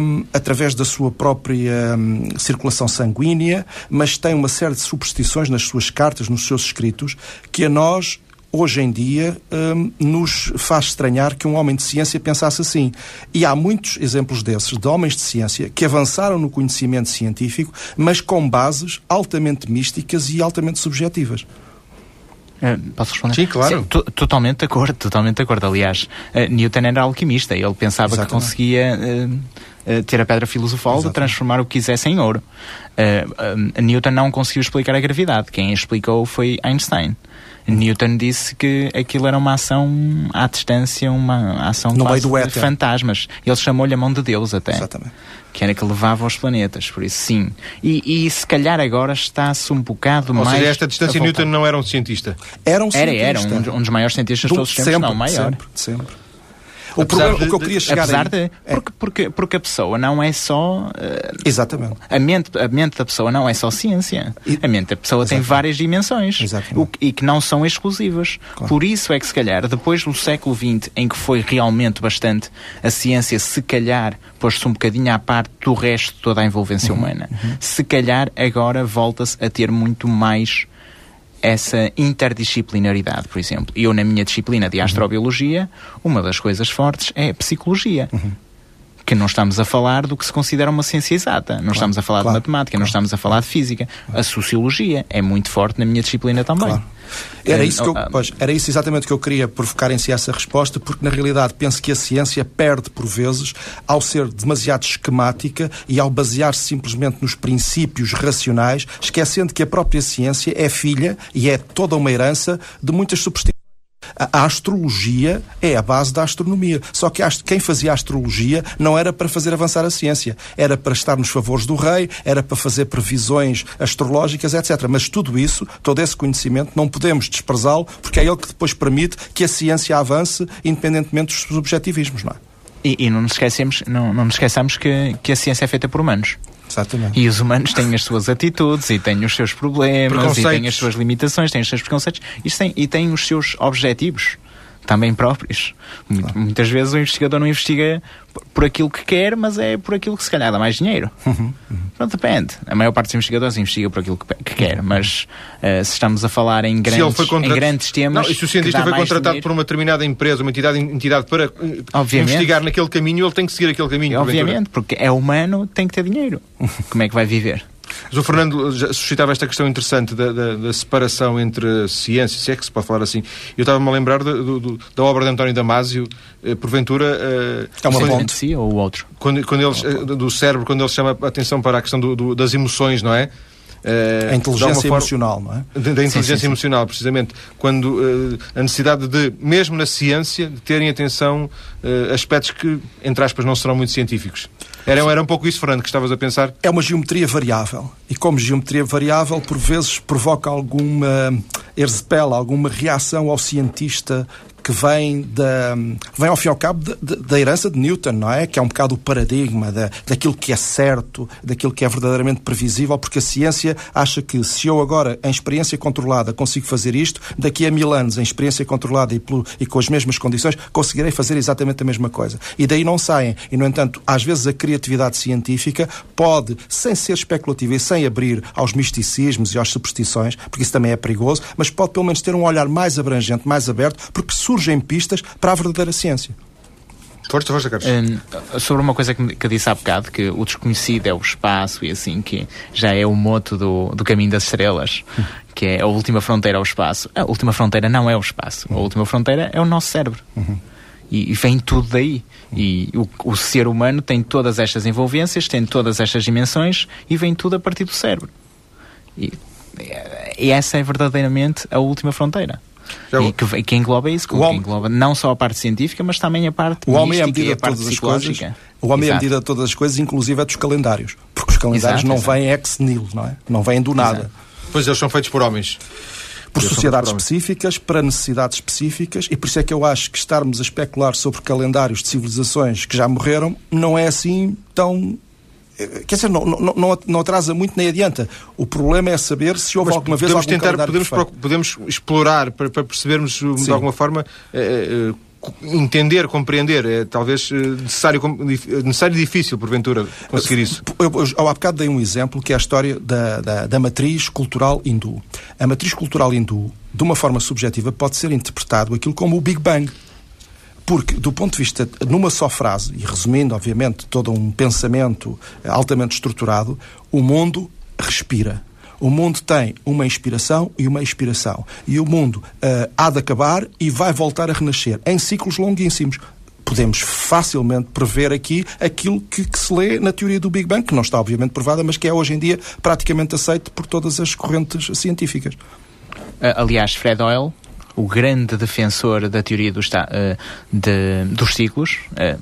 S2: um, através da sua própria um, circulação sanguínea, mas tem uma série de superstições nas suas cartas, nos seus escritos, que a nós hoje em dia um, nos faz estranhar que um homem de ciência pensasse assim. E há muitos exemplos desses, de homens de ciência, que avançaram no conhecimento científico, mas com bases altamente místicas e altamente subjetivas.
S3: Uh, posso responder?
S1: Sim, claro. Sim,
S3: totalmente de acordo, totalmente de acordo. Aliás, uh, Newton era alquimista, ele pensava Exatamente. que conseguia uh, ter a pedra filosofal de transformar o que quisesse em ouro. Newton não conseguiu explicar a gravidade, quem explicou foi Einstein. Newton disse que aquilo era uma ação à distância, uma ação
S2: no meio do
S3: de fantasmas. Ele chamou-lhe a mão de Deus até.
S2: Exatamente
S3: que era que levava os planetas, por isso sim. E, e se calhar agora está-se um bocado
S1: Ou
S3: mais.
S1: Ou seja, esta distância Newton não era um cientista?
S2: Era um cientista.
S3: Era, era um, um dos maiores cientistas de todos os tempos, sempre, não, maior.
S2: Sempre, sempre. O problema, de, o que eu queria chegar
S3: apesar
S2: aí,
S3: de, é. porque, porque, porque a pessoa não é só. Uh,
S2: Exatamente.
S3: A mente, a mente da pessoa não é só ciência. E, a mente da pessoa Exatamente. tem várias dimensões o, e que não são exclusivas. Claro. Por isso é que, se calhar, depois do século XX, em que foi realmente bastante, a ciência, se calhar, pôs-se um bocadinho à parte do resto de toda a envolvência uhum, humana. Uhum. Se calhar, agora volta-se a ter muito mais essa interdisciplinaridade, por exemplo. Eu, na minha disciplina de astrobiologia, uma das coisas fortes é a psicologia. Uhum. Que não estamos a falar do que se considera uma ciência exata. Não claro, estamos a falar claro, de matemática, claro. não estamos a falar de física. A sociologia é muito forte na minha disciplina também.
S2: Era isso, que eu, pois, era isso exatamente que eu queria provocar em si essa resposta, porque na realidade penso que a ciência perde por vezes ao ser demasiado esquemática e ao basear-se simplesmente nos princípios racionais, esquecendo que a própria ciência é filha e é toda uma herança de muitas superstições. A astrologia é a base da astronomia. Só que quem fazia astrologia não era para fazer avançar a ciência, era para estar nos favores do rei, era para fazer previsões astrológicas, etc. Mas tudo isso, todo esse conhecimento, não podemos desprezá-lo, porque é ele que depois permite que a ciência avance independentemente dos subjetivismos, não é?
S3: E, e não nos esquecemos, não, não nos esqueçamos que, que a ciência é feita por humanos.
S2: Exatamente.
S3: E os humanos têm as suas atitudes e têm os seus problemas e têm as suas limitações, têm os seus preconceitos e têm, e têm os seus objetivos também próprios. Muitas vezes o investigador não investiga por aquilo que quer, mas é por aquilo que se calhar dá mais dinheiro. Uhum, uhum. Pronto, depende. A maior parte dos investigadores investiga por aquilo que, que quer, mas uh, se estamos a falar em grandes, contrat... em grandes temas.
S1: Não, e se o cientista foi contratado
S3: dinheiro...
S1: por uma determinada empresa, uma entidade, entidade para eh, Obviamente. investigar naquele caminho, ele tem que seguir aquele caminho.
S3: Obviamente, porque é humano, tem que ter dinheiro. Como é que vai viver?
S1: Mas o Fernando suscitava esta questão interessante da, da, da, separação entre ciência, se é que se pode falar assim. Eu estava-me a lembrar do, do, da obra de António Damasio, eh, porventura...
S3: Eh, é uma ponte. Si ou o outro?
S1: Quando, quando eles, eh, do cérebro, quando ele chama a atenção para a questão do, das emoções, não é?
S2: Uh, a inteligência emocional, não é?
S1: Da, da inteligência sim, sim, emocional, sim. precisamente. Quando uh, a necessidade de, mesmo na ciência, de terem atenção uh, aspectos que, entre aspas, não serão muito científicos. Era, era um pouco isso, Fernando, que estavas a pensar?
S2: É uma geometria variável. E como geometria variável, por vezes provoca alguma erzepela, alguma reação ao cientista que vem, da, vem ao fim e ao cabo da herança de Newton, não é? Que é um bocado o paradigma da, daquilo que é certo, daquilo que é verdadeiramente previsível, porque a ciência acha que se eu agora, em experiência controlada, consigo fazer isto, daqui a mil anos, em experiência controlada e, pelo, e com as mesmas condições, conseguirei fazer exatamente a mesma coisa. E daí não saem. E, no entanto, às vezes a criatividade científica pode, sem ser especulativa e sem abrir aos misticismos e às superstições, porque isso também é perigoso, mas pode pelo menos ter um olhar mais abrangente, mais aberto, porque surge surgem pistas para a verdadeira ciência.
S1: Força, força, Carlos.
S3: Um, sobre uma coisa que, que eu disse há bocado, que o desconhecido é o espaço e assim, que já é o moto do, do caminho das estrelas, que é a última fronteira ao espaço. A última fronteira não é o espaço, a última fronteira é o nosso cérebro. Uhum. E, e, vem tudo daí. E o, o, ser humano tem todas estas envolvências, tem todas estas dimensões e vem tudo a partir do cérebro. E, e essa é verdadeiramente a última fronteira. E que, que, engloba isso, que homem, engloba não só a parte científica, mas também a parte
S2: o homem é a medida de todas as coisas. O homem Exato. é a medida de todas as coisas, inclusive é dos calendários. Porque os calendários Exato, não vêm ex nihilo, não é? Não vêm do nada. Exato.
S1: Pois eles são feitos por homens.
S2: Por eles sociedades por específicas, para necessidades específicas, e por isso é que eu acho que estarmos a especular sobre calendários de civilizações que já morreram não é assim tão quer dizer, não, não, não, não, atrasa muito nem adianta. O problema é saber se houve Mas alguma vez algum
S1: tentar, podemos, podemos explorar para, para percebermos Sim. de alguma forma eh, eh, entender, compreender. É talvez eh, necessário, necessário e difícil, porventura, conseguir isso.
S2: Eu, eu, há bocado dei um exemplo que é a história da, da, da, matriz cultural hindu. A matriz cultural hindu, de uma forma subjetiva, pode ser interpretado aquilo como o Big Bang. Porque, do ponto de vista, numa só frase, e resumindo, obviamente, todo um pensamento altamente estruturado, o mundo respira. O mundo tem uma inspiração e uma expiração. E o mundo uh, há de acabar e vai voltar a renascer em ciclos longuíssimos podemos facilmente prever aqui aquilo que, que, se lê na teoria do Big Bang, que não está obviamente provada, mas que é hoje em dia praticamente aceito por todas as correntes científicas.
S3: Aliás, Fred Hoyle o grande defensor da teoria do, uh, de, dos ciclos, uh,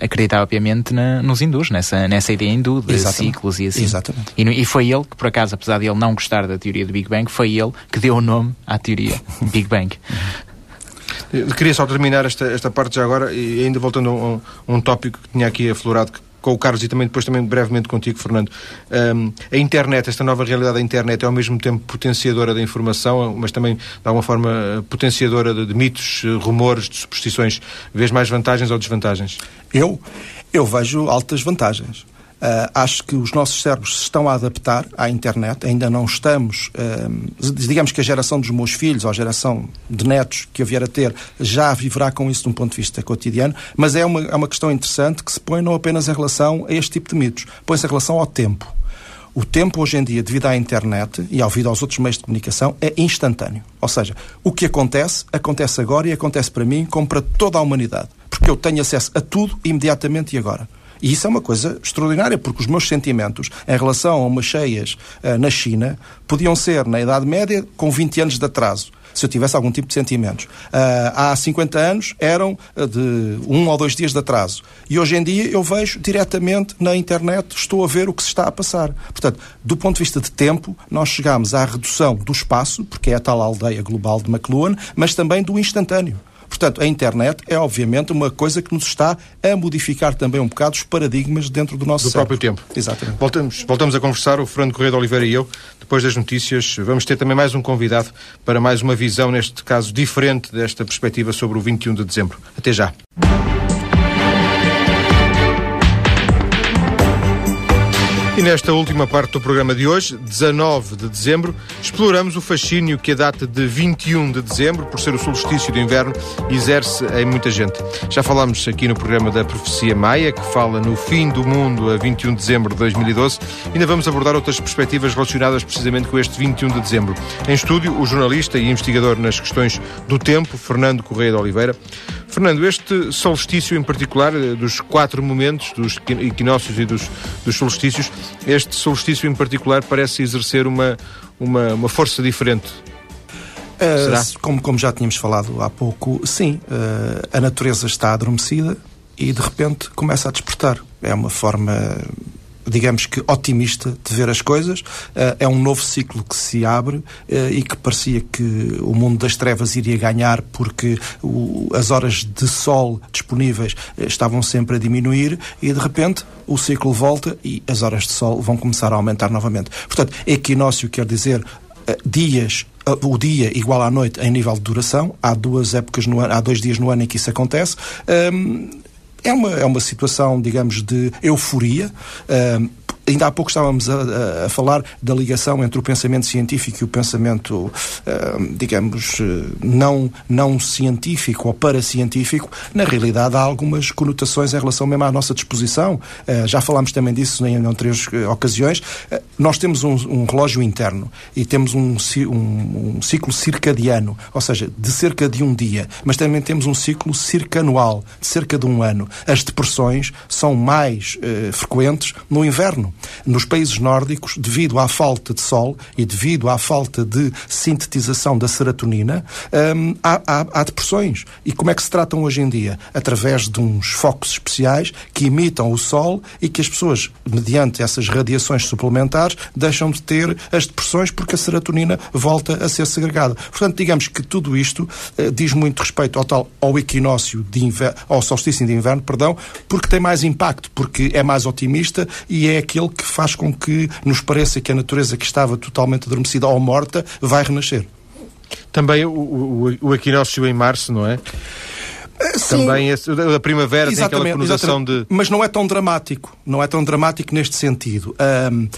S3: acreditava obviamente na, nos hindus, nessa, nessa ideia hindu de Exatamente. ciclos e assim.
S2: Exatamente.
S3: E, e, foi ele que, por acaso, apesar de ele não gostar da teoria do Big Bang, foi ele que deu o nome à teoria Big Bang.
S1: Eu queria só terminar esta, esta parte já agora, e ainda voltando a um, um tópico que tinha aqui aflorado, que com o Carlos e também depois também brevemente contigo, Fernando. Um, a internet, esta nova realidade da internet é ao mesmo tempo potenciadora da informação, mas também de alguma forma potenciadora de, de mitos, rumores, de superstições. Vês mais vantagens ou desvantagens?
S2: Eu? Eu vejo altas vantagens. Uh, acho que os nossos cérebros se estão a adaptar à internet, ainda não estamos, uh, digamos que a geração dos meus filhos, ou a geração de netos que eu vier a ter, já viverá com isso de um ponto de vista cotidiano, mas é uma, é uma questão interessante que se põe não apenas em relação a este tipo de mitos, põe-se em relação ao tempo. O tempo hoje em dia, devido à internet e ao devido aos outros meios de comunicação, é instantâneo. Ou seja, o que acontece, acontece agora e acontece para mim como para toda a humanidade. Porque eu tenho acesso a tudo imediatamente e agora. E isso é uma coisa extraordinária, porque os meus sentimentos em relação a umas cheias uh, na China podiam ser, na Idade Média, com 20 anos de atraso se eu tivesse algum tipo de sentimentos. Uh, há 50 anos eram ah, de um ou dois dias de atraso. E hoje em dia eu vejo diretamente na internet, estou a ver o que se está a passar. Portanto, do ponto de vista de tempo, nós chegamos à redução do espaço, porque é a tal aldeia global de McLuhan, mas também do instantâneo. Portanto, a internet é obviamente uma coisa que nos está a modificar também um bocado os paradigmas dentro do nosso
S1: Do próprio tempo.
S2: Exatamente.
S1: Voltamos, voltamos a conversar, o Fernando Correia de Oliveira e eu, depois das notícias. Vamos ter também mais um convidado para mais uma visão, neste caso, diferente desta perspectiva sobre o 21 de dezembro. Até já. E nesta última parte do programa de hoje, 19 de dezembro, exploramos o fascínio que a data de 21 de dezembro, por ser o solstício do inverno, exerce em muita gente. Já falámos aqui no programa da Profecia Maia, que fala no fim do mundo a 21 de dezembro de 2012. Ainda vamos abordar outras perspectivas relacionadas precisamente com este 21 de dezembro. Em estúdio, o jornalista e investigador nas questões do tempo, Fernando Correia de Oliveira. Fernando, este solstício em particular, eh, dos quatro momentos, dos equinócios e dos, dos solstícios, este solstício em particular parece exercer uma, uma, uma força diferente.
S2: Uh, como, como já tínhamos falado há pouco, sim, uh, a natureza está adormecida e de repente começa a despertar. É uma forma digamos que otimista de ver as coisas. Uh, é um novo ciclo que se abre uh, e que parecia que o mundo das trevas iria ganhar porque as horas de sol disponíveis uh, estavam sempre a diminuir e de repente o ciclo volta e as horas de sol vão começar a aumentar novamente. Portanto, equinócio quer dizer dias o dia igual à noite em nível de duração. Há duas épocas no ano, há dois dias no ano em que isso acontece. Um, é uma, é uma situação, digamos, de euforia. Uh, ainda há pouco estávamos a, a, falar da ligação entre o pensamento científico e o pensamento, uh, digamos, não, não científico ou paracientífico. Na realidade, há algumas conotações em relação mesmo à nossa disposição. Uh, já falámos também disso em, em três ocasiões. Nós temos um, um, relógio interno e temos um, um, um, ciclo circadiano, ou seja, de cerca de um dia, mas também temos um ciclo circanual, de cerca de um ano. As depressões são mais frequentes no inverno. Nos países nórdicos, devido à falta de sol e devido à falta de sintetização da serotonina, hum, há, há, há, depressões. E como é que se tratam hoje em dia? Através de uns focos especiais que imitam o sol e que as pessoas, mediante essas radiações suplementares, deixam de ter as depressões porque a serotonina volta a ser segregada. Portanto, digamos que tudo isto eh, diz muito respeito ao tal ao equinócio de inverno, ao solstício de inverno, perdão, porque tem mais impacto, porque é mais otimista e é aquele que faz com que nos pareça que a natureza que estava totalmente adormecida ou morta vai renascer.
S1: Também o, o, o equinócio em março, não é?
S2: Eh, sim.
S1: Também a primavera exatamente, tem aquela conotação de.
S2: Mas não é tão dramático. Não é tão dramático neste sentido. Um,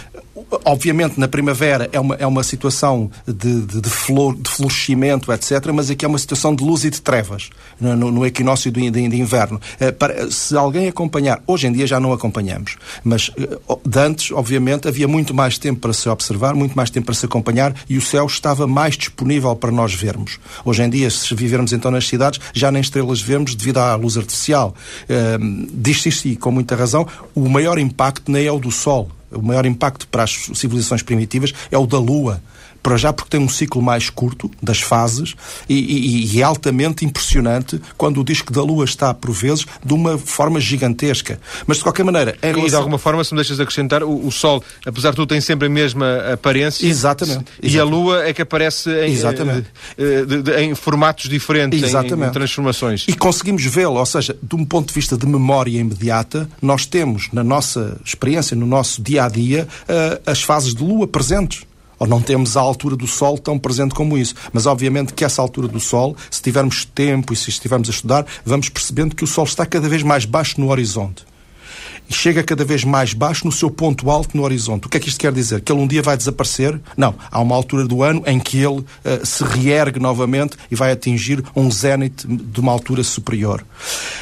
S2: obviamente, na primavera é uma, é uma situação de, de, de, flor, de florescimento, etc., mas aqui é uma situação de luz e de trevas, no, no equinócio de, de, de inverno. Eh, para, se alguém acompanhar, hoje em dia já não acompanhamos, mas eh, de antes, obviamente, havia muito mais tempo para se observar, muito mais tempo para se acompanhar e o céu estava mais disponível para nós vermos. Hoje em dia, se vivermos então nas cidades, já nem estrelas vemos devido à luz artificial. Uh, Diz-se, com muita razão, o maior impacto nem é o do Sol o maior impacto para as civilizações primitivas é o da Lua. Para já porque tem um ciclo mais curto das fases e, e, e, é altamente impressionante quando o disco da Lua está, por vezes, de uma forma gigantesca. Mas, de qualquer maneira...
S1: Em relação... E, de alguma forma, se me deixas acrescentar, o, o, Sol, apesar de tudo, tem sempre a mesma aparência.
S2: Exatamente.
S1: E exatamente. a Lua é que aparece em,
S2: exatamente.
S1: Eh, de, de, em formatos diferentes, em, em, transformações.
S2: E conseguimos vê-lo, ou seja, de um ponto de vista de memória imediata, nós temos, na nossa experiência, no nosso dia-a-dia, -dia, uh, as fases de Lua presentes ou não temos a altura do Sol tão presente como isso. Mas obviamente que essa altura do Sol, se tivermos tempo e se estivermos a estudar, vamos percebendo que o Sol está cada vez mais baixo no horizonte e chega cada vez mais baixo no seu ponto alto no horizonte. O que é que isto quer dizer? Que ele um dia vai desaparecer? Não. Há uma altura do ano em que ele uh, se reergue novamente e vai atingir um zénite de uma altura superior.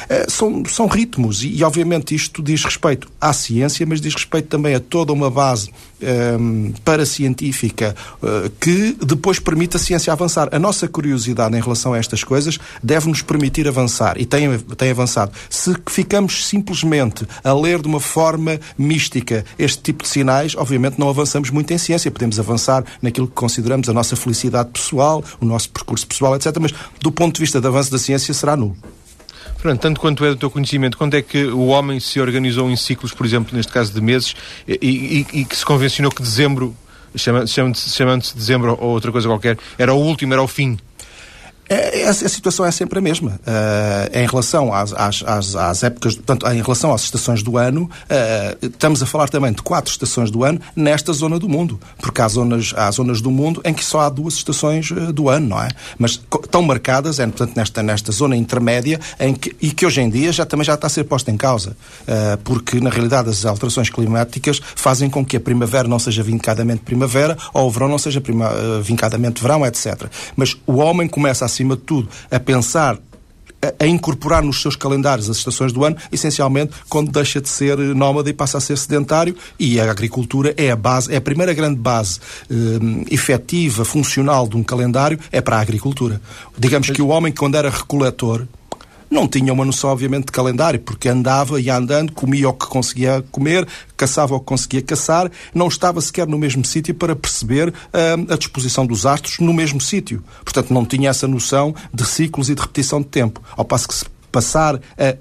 S2: Uh, são, são ritmos e, e, obviamente, isto diz respeito à ciência, mas diz respeito também a toda uma base um, ehm, paracientífica uh, que depois permite a ciência avançar. A nossa curiosidade em relação a estas coisas deve nos permitir avançar e tem, tem avançado. Se ficamos simplesmente a ler de uma forma mística este tipo de sinais, obviamente não avançamos muito em ciência. Podemos avançar naquilo que consideramos a nossa felicidade pessoal, o nosso percurso pessoal, etc. Mas do ponto de vista do avanço da ciência será nulo.
S1: Fernando, tanto quanto é do teu conhecimento, quando é que o homem se organizou em ciclos, por exemplo, neste caso de meses, e, e, e que se convencionou que dezembro, chamando-se chamando dezembro ou outra coisa qualquer, era o último, era o fim?
S2: É, a, a, situação é sempre a mesma. Uh, em relação às, às, às, épocas, portanto, em relação às estações do ano, uh, estamos a falar também de quatro estações do ano nesta zona do mundo. Porque há zonas, há zonas do mundo em que só há duas estações uh, do ano, não é? Mas estão marcadas, é, portanto, nesta, nesta zona intermédia em que, e que hoje em dia já também já está a ser posta em causa. porque, na realidade, as alterações climáticas fazem com que a primavera não seja vincadamente primavera ou o verão não seja prima, vincadamente verão, etc. Mas o homem começa a acima de tudo, a pensar a incorporar nos seus calendários as estações do ano, essencialmente quando deixa de ser nómada e passa a ser sedentário, e a agricultura é a base, é a primeira grande base eh, efetiva, funcional de um calendário, é para a agricultura. Digamos que o homem, quando era recoletor, não tinha uma noção, obviamente, de calendário, porque andava e andando, comia o que conseguia comer, caçava o que conseguia caçar, não estava sequer no mesmo sítio para perceber uh, a disposição dos astros no mesmo sítio. Portanto, não tinha essa noção de ciclos e de repetição de tempo. Ao passo que se passar a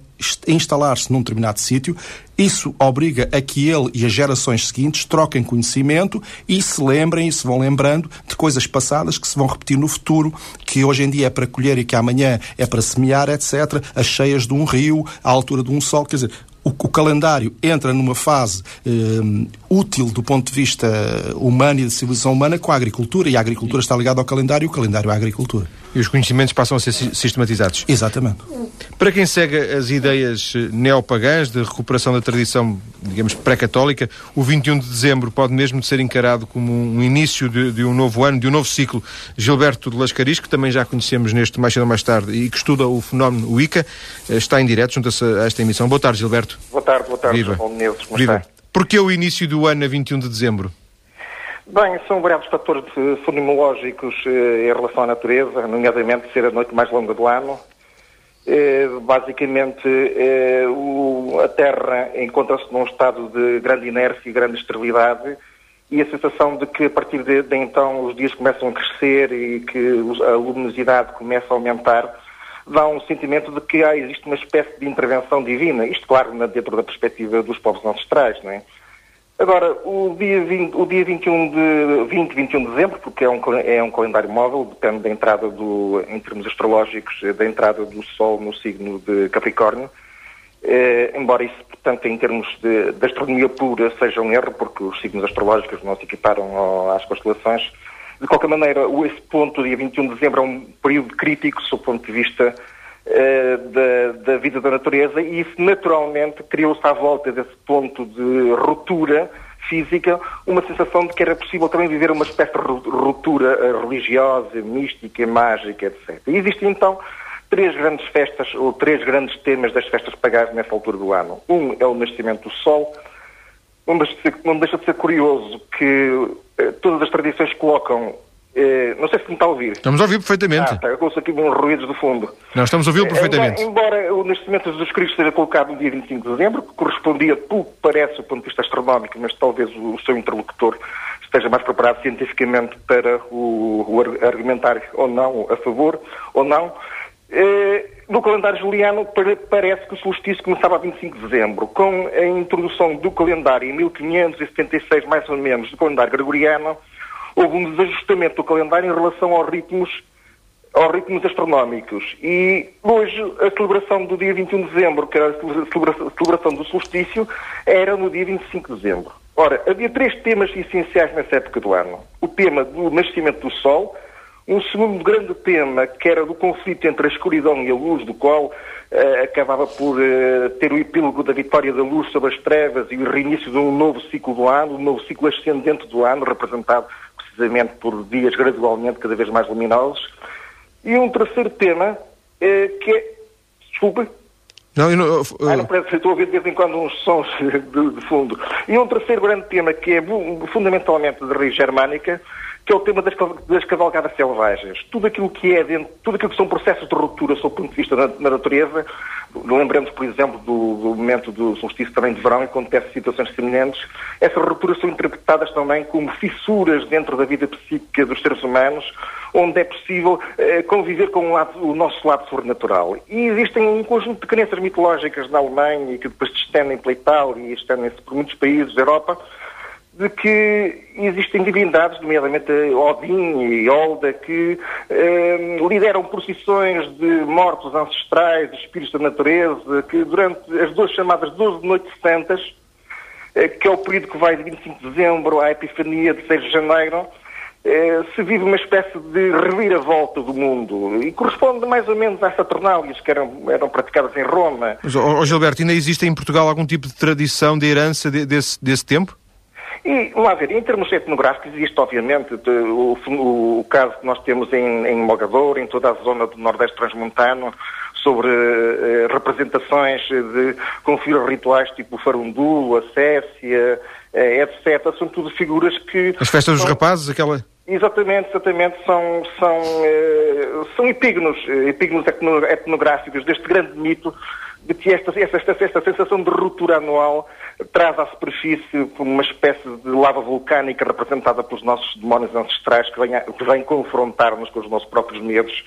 S2: instalar-se num determinado sítio, isso obriga a que ele e as gerações seguintes troquem conhecimento e se lembrem e se vão lembrando de coisas passadas que se vão repetir no futuro, que hoje em dia é para colher e que amanhã é para semear, etc. As cheias de um rio, a altura de um sol, quer dizer, o, o, calendário entra numa fase eh, útil do ponto de vista humano e de civilização humana com a agricultura, e a agricultura está ligada ao calendário e o calendário à agricultura.
S1: E os conhecimentos passam a ser sistematizados.
S2: Exatamente.
S1: Para quem segue as ideias neopagãs de recuperação da tradição, digamos, pré-católica, o 21 de dezembro pode mesmo ser encarado como um início de, de, um novo ano, de um novo ciclo. Gilberto de Lascaris, que também já conhecemos neste mais cedo ou mais tarde e que estuda o fenómeno Wicca, eh, está em direto junto-se a esta emissão. Boa tarde, Gilberto.
S4: Boa tarde, boa tarde,
S1: Viva. Viva. Porquê o início do ano a 21 de dezembro?
S4: Bem, são variados fatores fenomenológicos eh, em relação à natureza, nomeadamente ser a noite mais longa do ano. Eh, basicamente, eh, a Terra encontra-se num estado de grande inércia e grande esterilidade e a sensação de que a partir de então os dias começam a crescer e que a luminosidade começa a aumentar dá um sentimento de que ah, existe uma espécie de intervenção divina. Isto, claro, dentro da perspectiva dos povos ancestrais, não é? Agora, o dia, 20, o dia 21 de 20, 21 de dezembro, porque é um, é um calendário móvel, depende da entrada do, em termos astrológicos, da entrada do Sol no signo de Capricórnio, eh, embora isso, portanto, em termos de, de, astronomia pura seja um erro, porque os signos astrológicos não se equiparam ao, às constelações, de qualquer maneira, esse ponto, dia 21 de dezembro, é um período crítico, do ponto de vista eh, da, da, vida da natureza e isso naturalmente criou-se à volta desse ponto de ruptura física uma sensação de que era possível também viver uma espécie de ruptura eh, religiosa, mística, mágica, etc. E existem então três grandes festas, ou três grandes temas das festas pagãs nessa altura do ano. Um é o nascimento do Sol, não deixa de ser, não deixa de ser curioso que eh, todas as tradições colocam eh, não sei se me está a ouvir.
S1: Estamos a ouvir perfeitamente.
S4: Ah, tá, eu ouço aqui uns ruídos do fundo.
S1: Não, estamos a ouvi-lo eh, perfeitamente.
S4: Embora, embora o nascimento de Jesus Cristo seja colocado no dia 25 de dezembro, que correspondia, pelo que parece, do ponto de vista astronómico, mas talvez o, o seu interlocutor esteja mais preparado cientificamente para o, o argumentar ou não, a favor ou não, eh, no calendário juliano parece que o solstício começava a 25 de dezembro. Com a introdução do calendário em 1576, mais ou menos, do calendário gregoriano, houve um desajustamento do calendário em relação aos ritmos, aos ritmos astronómicos. E hoje a celebração do dia 21 de dezembro, que era a celebração do solstício, era no dia 25 de dezembro. Ora, havia três temas essenciais nessa época do ano. O tema do nascimento do Sol, um segundo grande tema, que era do conflito entre a escuridão e a luz, do qual uh, acabava por uh, ter o epílogo da vitória da luz sobre as trevas e o reinício de um novo ciclo do ano, um novo ciclo ascendente do ano, representado precisamente por dias gradualmente cada vez mais luminosos. E um terceiro tema, eh, que é... Desculpe.
S1: Não, eu não, uh...
S4: ah, não parece, estou a ouvir de vez em quando uns sons de, de, fundo. E um terceiro grande tema, que é fundamentalmente de raiz germânica, que é o tema das, das cavalgadas selvagens. Tudo aquilo que é dentro, tudo aquilo que são processos de ruptura sob o ponto de vista da, natureza, lembramos, por exemplo, do, do, momento do solstício também de verão, em que acontecem situações semelhantes, essas rupturas são interpretadas também como fissuras dentro da vida psíquica dos seres humanos, onde é possível eh, conviver com o, lado, o, nosso lado sobrenatural. E existem um conjunto de crenças mitológicas na Alemanha, que depois se estendem pela Itália e estendem-se por muitos países da Europa, de que existem divindades, nomeadamente Odin e Olda, que eh, lideram procissões de mortos ancestrais, de espíritos da natureza, que durante as duas chamadas 12 Noites Santas, eh, que é o período que vai de 25 de dezembro à Epifania de 6 de janeiro, eh, se vive uma espécie de reviravolta do mundo e corresponde mais ou menos às saturnálias que eram, eram praticadas em Roma.
S1: Mas, oh, Gilberto, ainda existe em Portugal algum tipo de tradição de herança de, desse, desse tempo?
S4: E, lá ver, em termos etnográficos existe, obviamente, de, o, o, caso que nós temos em, em Mogador, em toda a zona do Nordeste Transmontano, sobre eh, representações de, figuras rituais tipo Farundu, a Cécia, eh, etc. São tudo figuras que...
S1: As festas são, dos rapazes, aquela...
S4: Exatamente, exatamente, são, são, eh, são epígonos, epígonos etnográficos deste grande mito de que esta, esta, esta, sensação de ruptura anual traz à superfície uma espécie de lava vulcânica representada pelos nossos demónios ancestrais que vem, que vem confrontar-nos com os nossos próprios medos.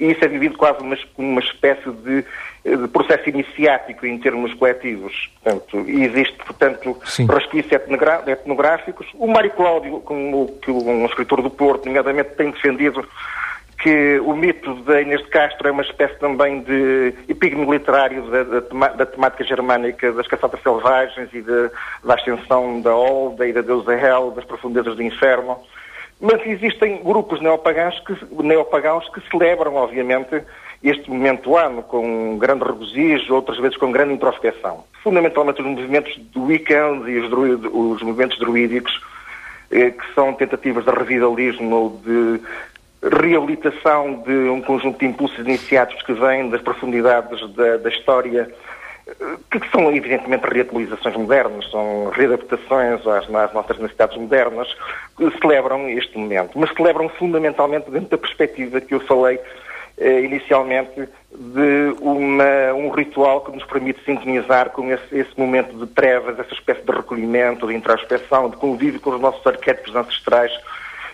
S4: E isso é vivido quase uma, uma espécie de, de, processo iniciático em termos coletivos. Portanto, e existe, portanto, resquícios etnográficos. O Mário Cláudio, como, que um escritor do Porto, nomeadamente, tem defendido que o mito da Inês de Castro é uma espécie também de epígono literário da, da, da, temática germânica das caçadas selvagens e de, da ascensão da Olda e da deusa Hel, das profundezas do inferno. Mas existem grupos neopagãos que, neopagãos que celebram, obviamente, este momento do ano com grande regozijo, outras vezes com grande introspecção. Fundamentalmente os movimentos do weekend e os, druid, os movimentos druídicos, eh, que são tentativas de revitalismo ou de reabilitação de um conjunto de impulsos iniciados que vêm das profundidades da, da história, que são evidentemente reatualizações modernas, são readaptações às, às, nossas necessidades modernas, que celebram este momento, mas celebram fundamentalmente dentro da perspectiva que eu falei eh, inicialmente de uma, um ritual que nos permite sintonizar com esse, esse, momento de trevas, essa espécie de recolhimento, de introspeção, de convívio com os nossos arquétipos ancestrais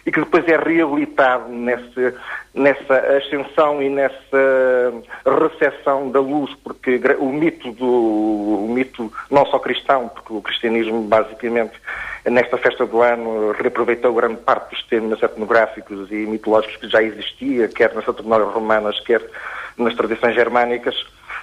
S4: e que depois é reabilitado nesse, nessa ascensão e nessa recepção da luz, porque o mito do o mito não só cristão, porque o cristianismo basicamente nesta festa do ano reaproveitou grande parte dos temas etnográficos e mitológicos que já existia, quer nas Saturnálias romanas, quer nas tradições germânicas,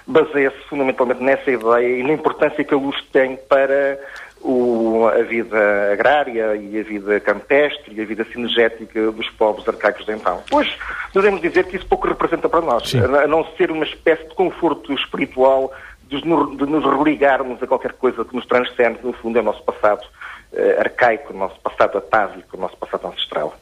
S4: baseia-se fundamentalmente nessa ideia e na importância que a luz tem para o, a vida agrária e a vida campestre e a vida sinergética dos povos arcaicos de então. Hoje, podemos dizer que isso pouco representa para nós, a, a não ser uma espécie de conforto espiritual de, nos religarmos a qualquer coisa que nos transcende, no fundo, é o nosso passado arcaico, o nosso passado atávico, o nosso passado ancestral.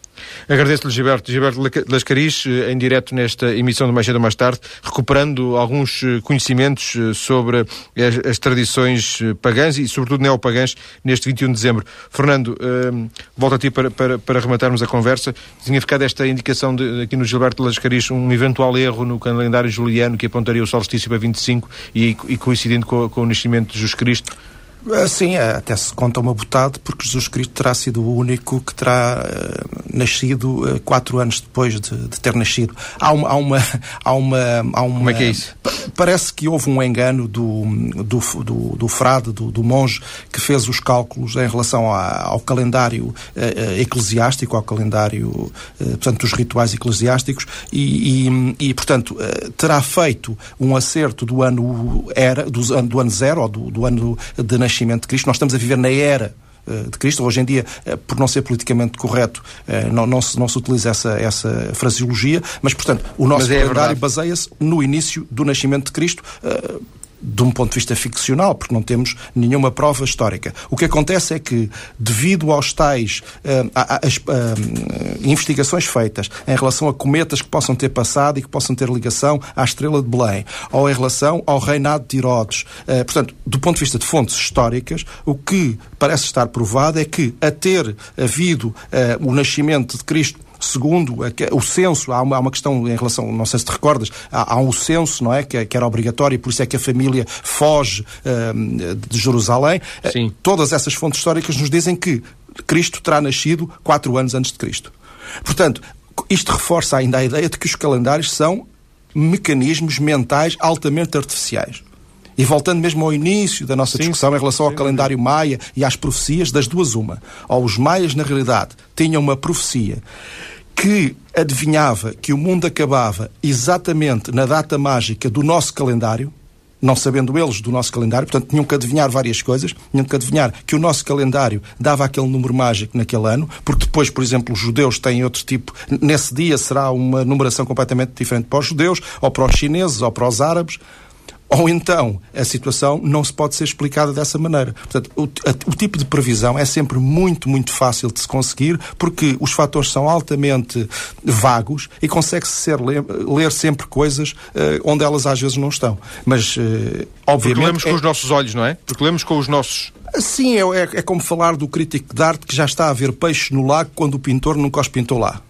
S1: Agradeço-lhe, Gilberto, Gilberto Lascaris, eh, em direto nesta emissão de Mais Cedo Mais Tarde, recuperando alguns eh, conhecimentos sobre as, as tradições pagãs e, sobretudo, neopagãs neste 21 de dezembro. Fernando, uh, volto a ti para, para, para rematarmos a conversa. Tinha ficado esta indicação de, aqui no Gilberto Lascaris, um eventual erro no calendário juliano que apontaria o solstício para 25 e, e com, com o nascimento de Jesus Cristo.
S2: Ah, sim, é, até se conta uma botade, porque Jesus Cristo terá sido o único que terá uh, nascido uh, quatro anos depois de, de, ter nascido. Há uma, há uma, há uma, há uma,
S1: Como é que é isso?
S2: Parece que houve um engano do, do, do, do frade, do, do, monge, que fez os cálculos em relação a, ao calendário uh, eclesiástico, ao calendário, portanto, dos rituais eclesiásticos, e, e, e portanto, terá feito um acerto do ano era, do, do ano zero, ou do, do ano de nascimento nascimento de Cristo. Nós estamos a viver na era eh, de Cristo. Hoje em dia, eh, por não ser politicamente correto, eh, não, não, se, não se utiliza essa, essa fraseologia, mas, portanto, o nosso é calendário baseia-se no início do nascimento de Cristo de um ponto de vista ficcional, porque não temos nenhuma prova histórica. O que acontece é que, devido aos tais uh, às, uh, investigações feitas em relação a cometas que possam ter passado e que possam ter ligação à estrela de Belém, ou em relação ao reinado de Herodes, uh, portanto, do ponto de vista de fontes históricas, o que parece estar provado é que, a ter havido o nascimento de Cristo Segundo, o censo, há uma, há uma questão em relação, não sei se te recordas, há, há um censo, não é? Que, que, era obrigatório e por isso é que a família foge uh, de Jerusalém. Eh, Sim. Todas essas fontes históricas nos dizem que Cristo terá nascido quatro anos antes de Cristo. Portanto, isto reforça ainda a ideia de que os calendários são mecanismos mentais altamente artificiais. E voltando mesmo ao início da nossa sim, discussão em relação ao calendário maia e às profecias, das duas uma. Ou os maias, na realidade, tinham uma profecia que adivinhava que o mundo acabava exatamente na data mágica do nosso calendário, não sabendo eles do nosso calendário, portanto tinham que adivinhar várias coisas, tinham que adivinhar que o nosso calendário dava aquele número mágico naquele ano, porque depois, por exemplo, os judeus têm outro tipo, nesse dia será uma numeração completamente diferente para os judeus, ou para os chineses, ou para os árabes. Ou então a situação não se pode ser explicada dessa maneira. Portanto, o, a, o, tipo de previsão é sempre muito, muito fácil de se conseguir porque os fatores são altamente vagos e consegue-se ler, ler, sempre coisas uh, onde elas às vezes não estão. Mas, uh, obviamente.
S1: Porque lemos com
S2: é...
S1: os nossos olhos, não é? Porque lemos com os nossos.
S2: Sim, é, é, é como falar do crítico de arte que já está a ver peixe no lago quando o pintor nunca os pintou lá.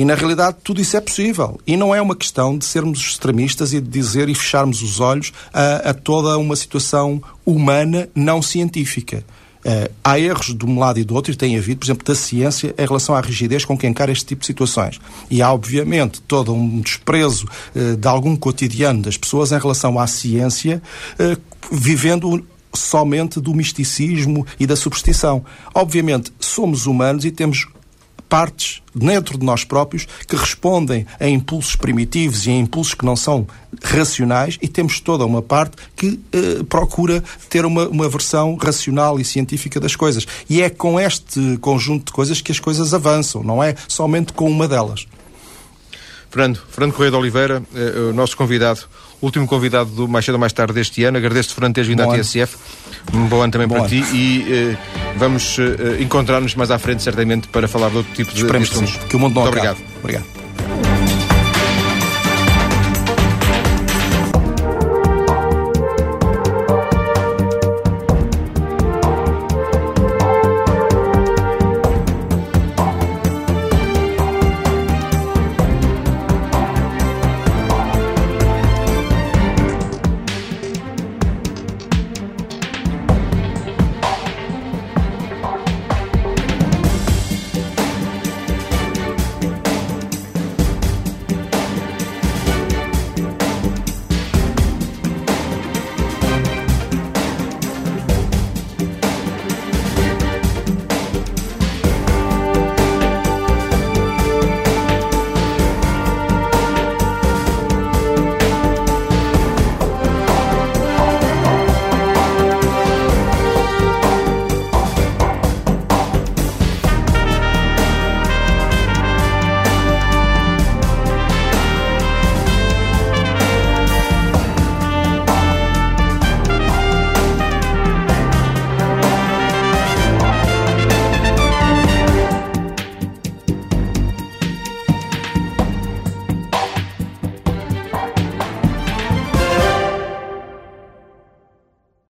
S2: E na realidade tudo isso é possível. E não é uma questão de sermos extremistas e de dizer e fecharmos os olhos a, a toda uma situação humana não científica. Uh, há erros de um lado e do outro, e tem havido, por exemplo, da ciência em relação à rigidez com que encara este tipo de situações. E há, obviamente, todo um desprezo uh, de algum cotidiano das pessoas em relação à ciência, uh, vivendo somente do misticismo e da superstição. Obviamente, somos humanos e temos partes dentro de nós próprios que respondem a impulsos primitivos e a impulsos que não são racionais e temos toda uma parte que eh, procura ter uma, uma versão racional e científica das coisas. E é com este conjunto de coisas que as coisas avançam, não é somente com uma delas.
S1: Fernando, Fernando Correia de Oliveira, eh, o nosso convidado, último convidado do Mais Cedo Mais Tarde deste ano. Agradeço-te, Fernando, teres vindo bom à TSF. Um bom ano também bom para ano. ti e eh, vamos eh, encontrar-nos mais à frente, certamente, para falar de outro tipo de,
S2: Esperemos
S1: de
S2: que, o mundo não
S1: Muito obrigado.
S2: Obrigado.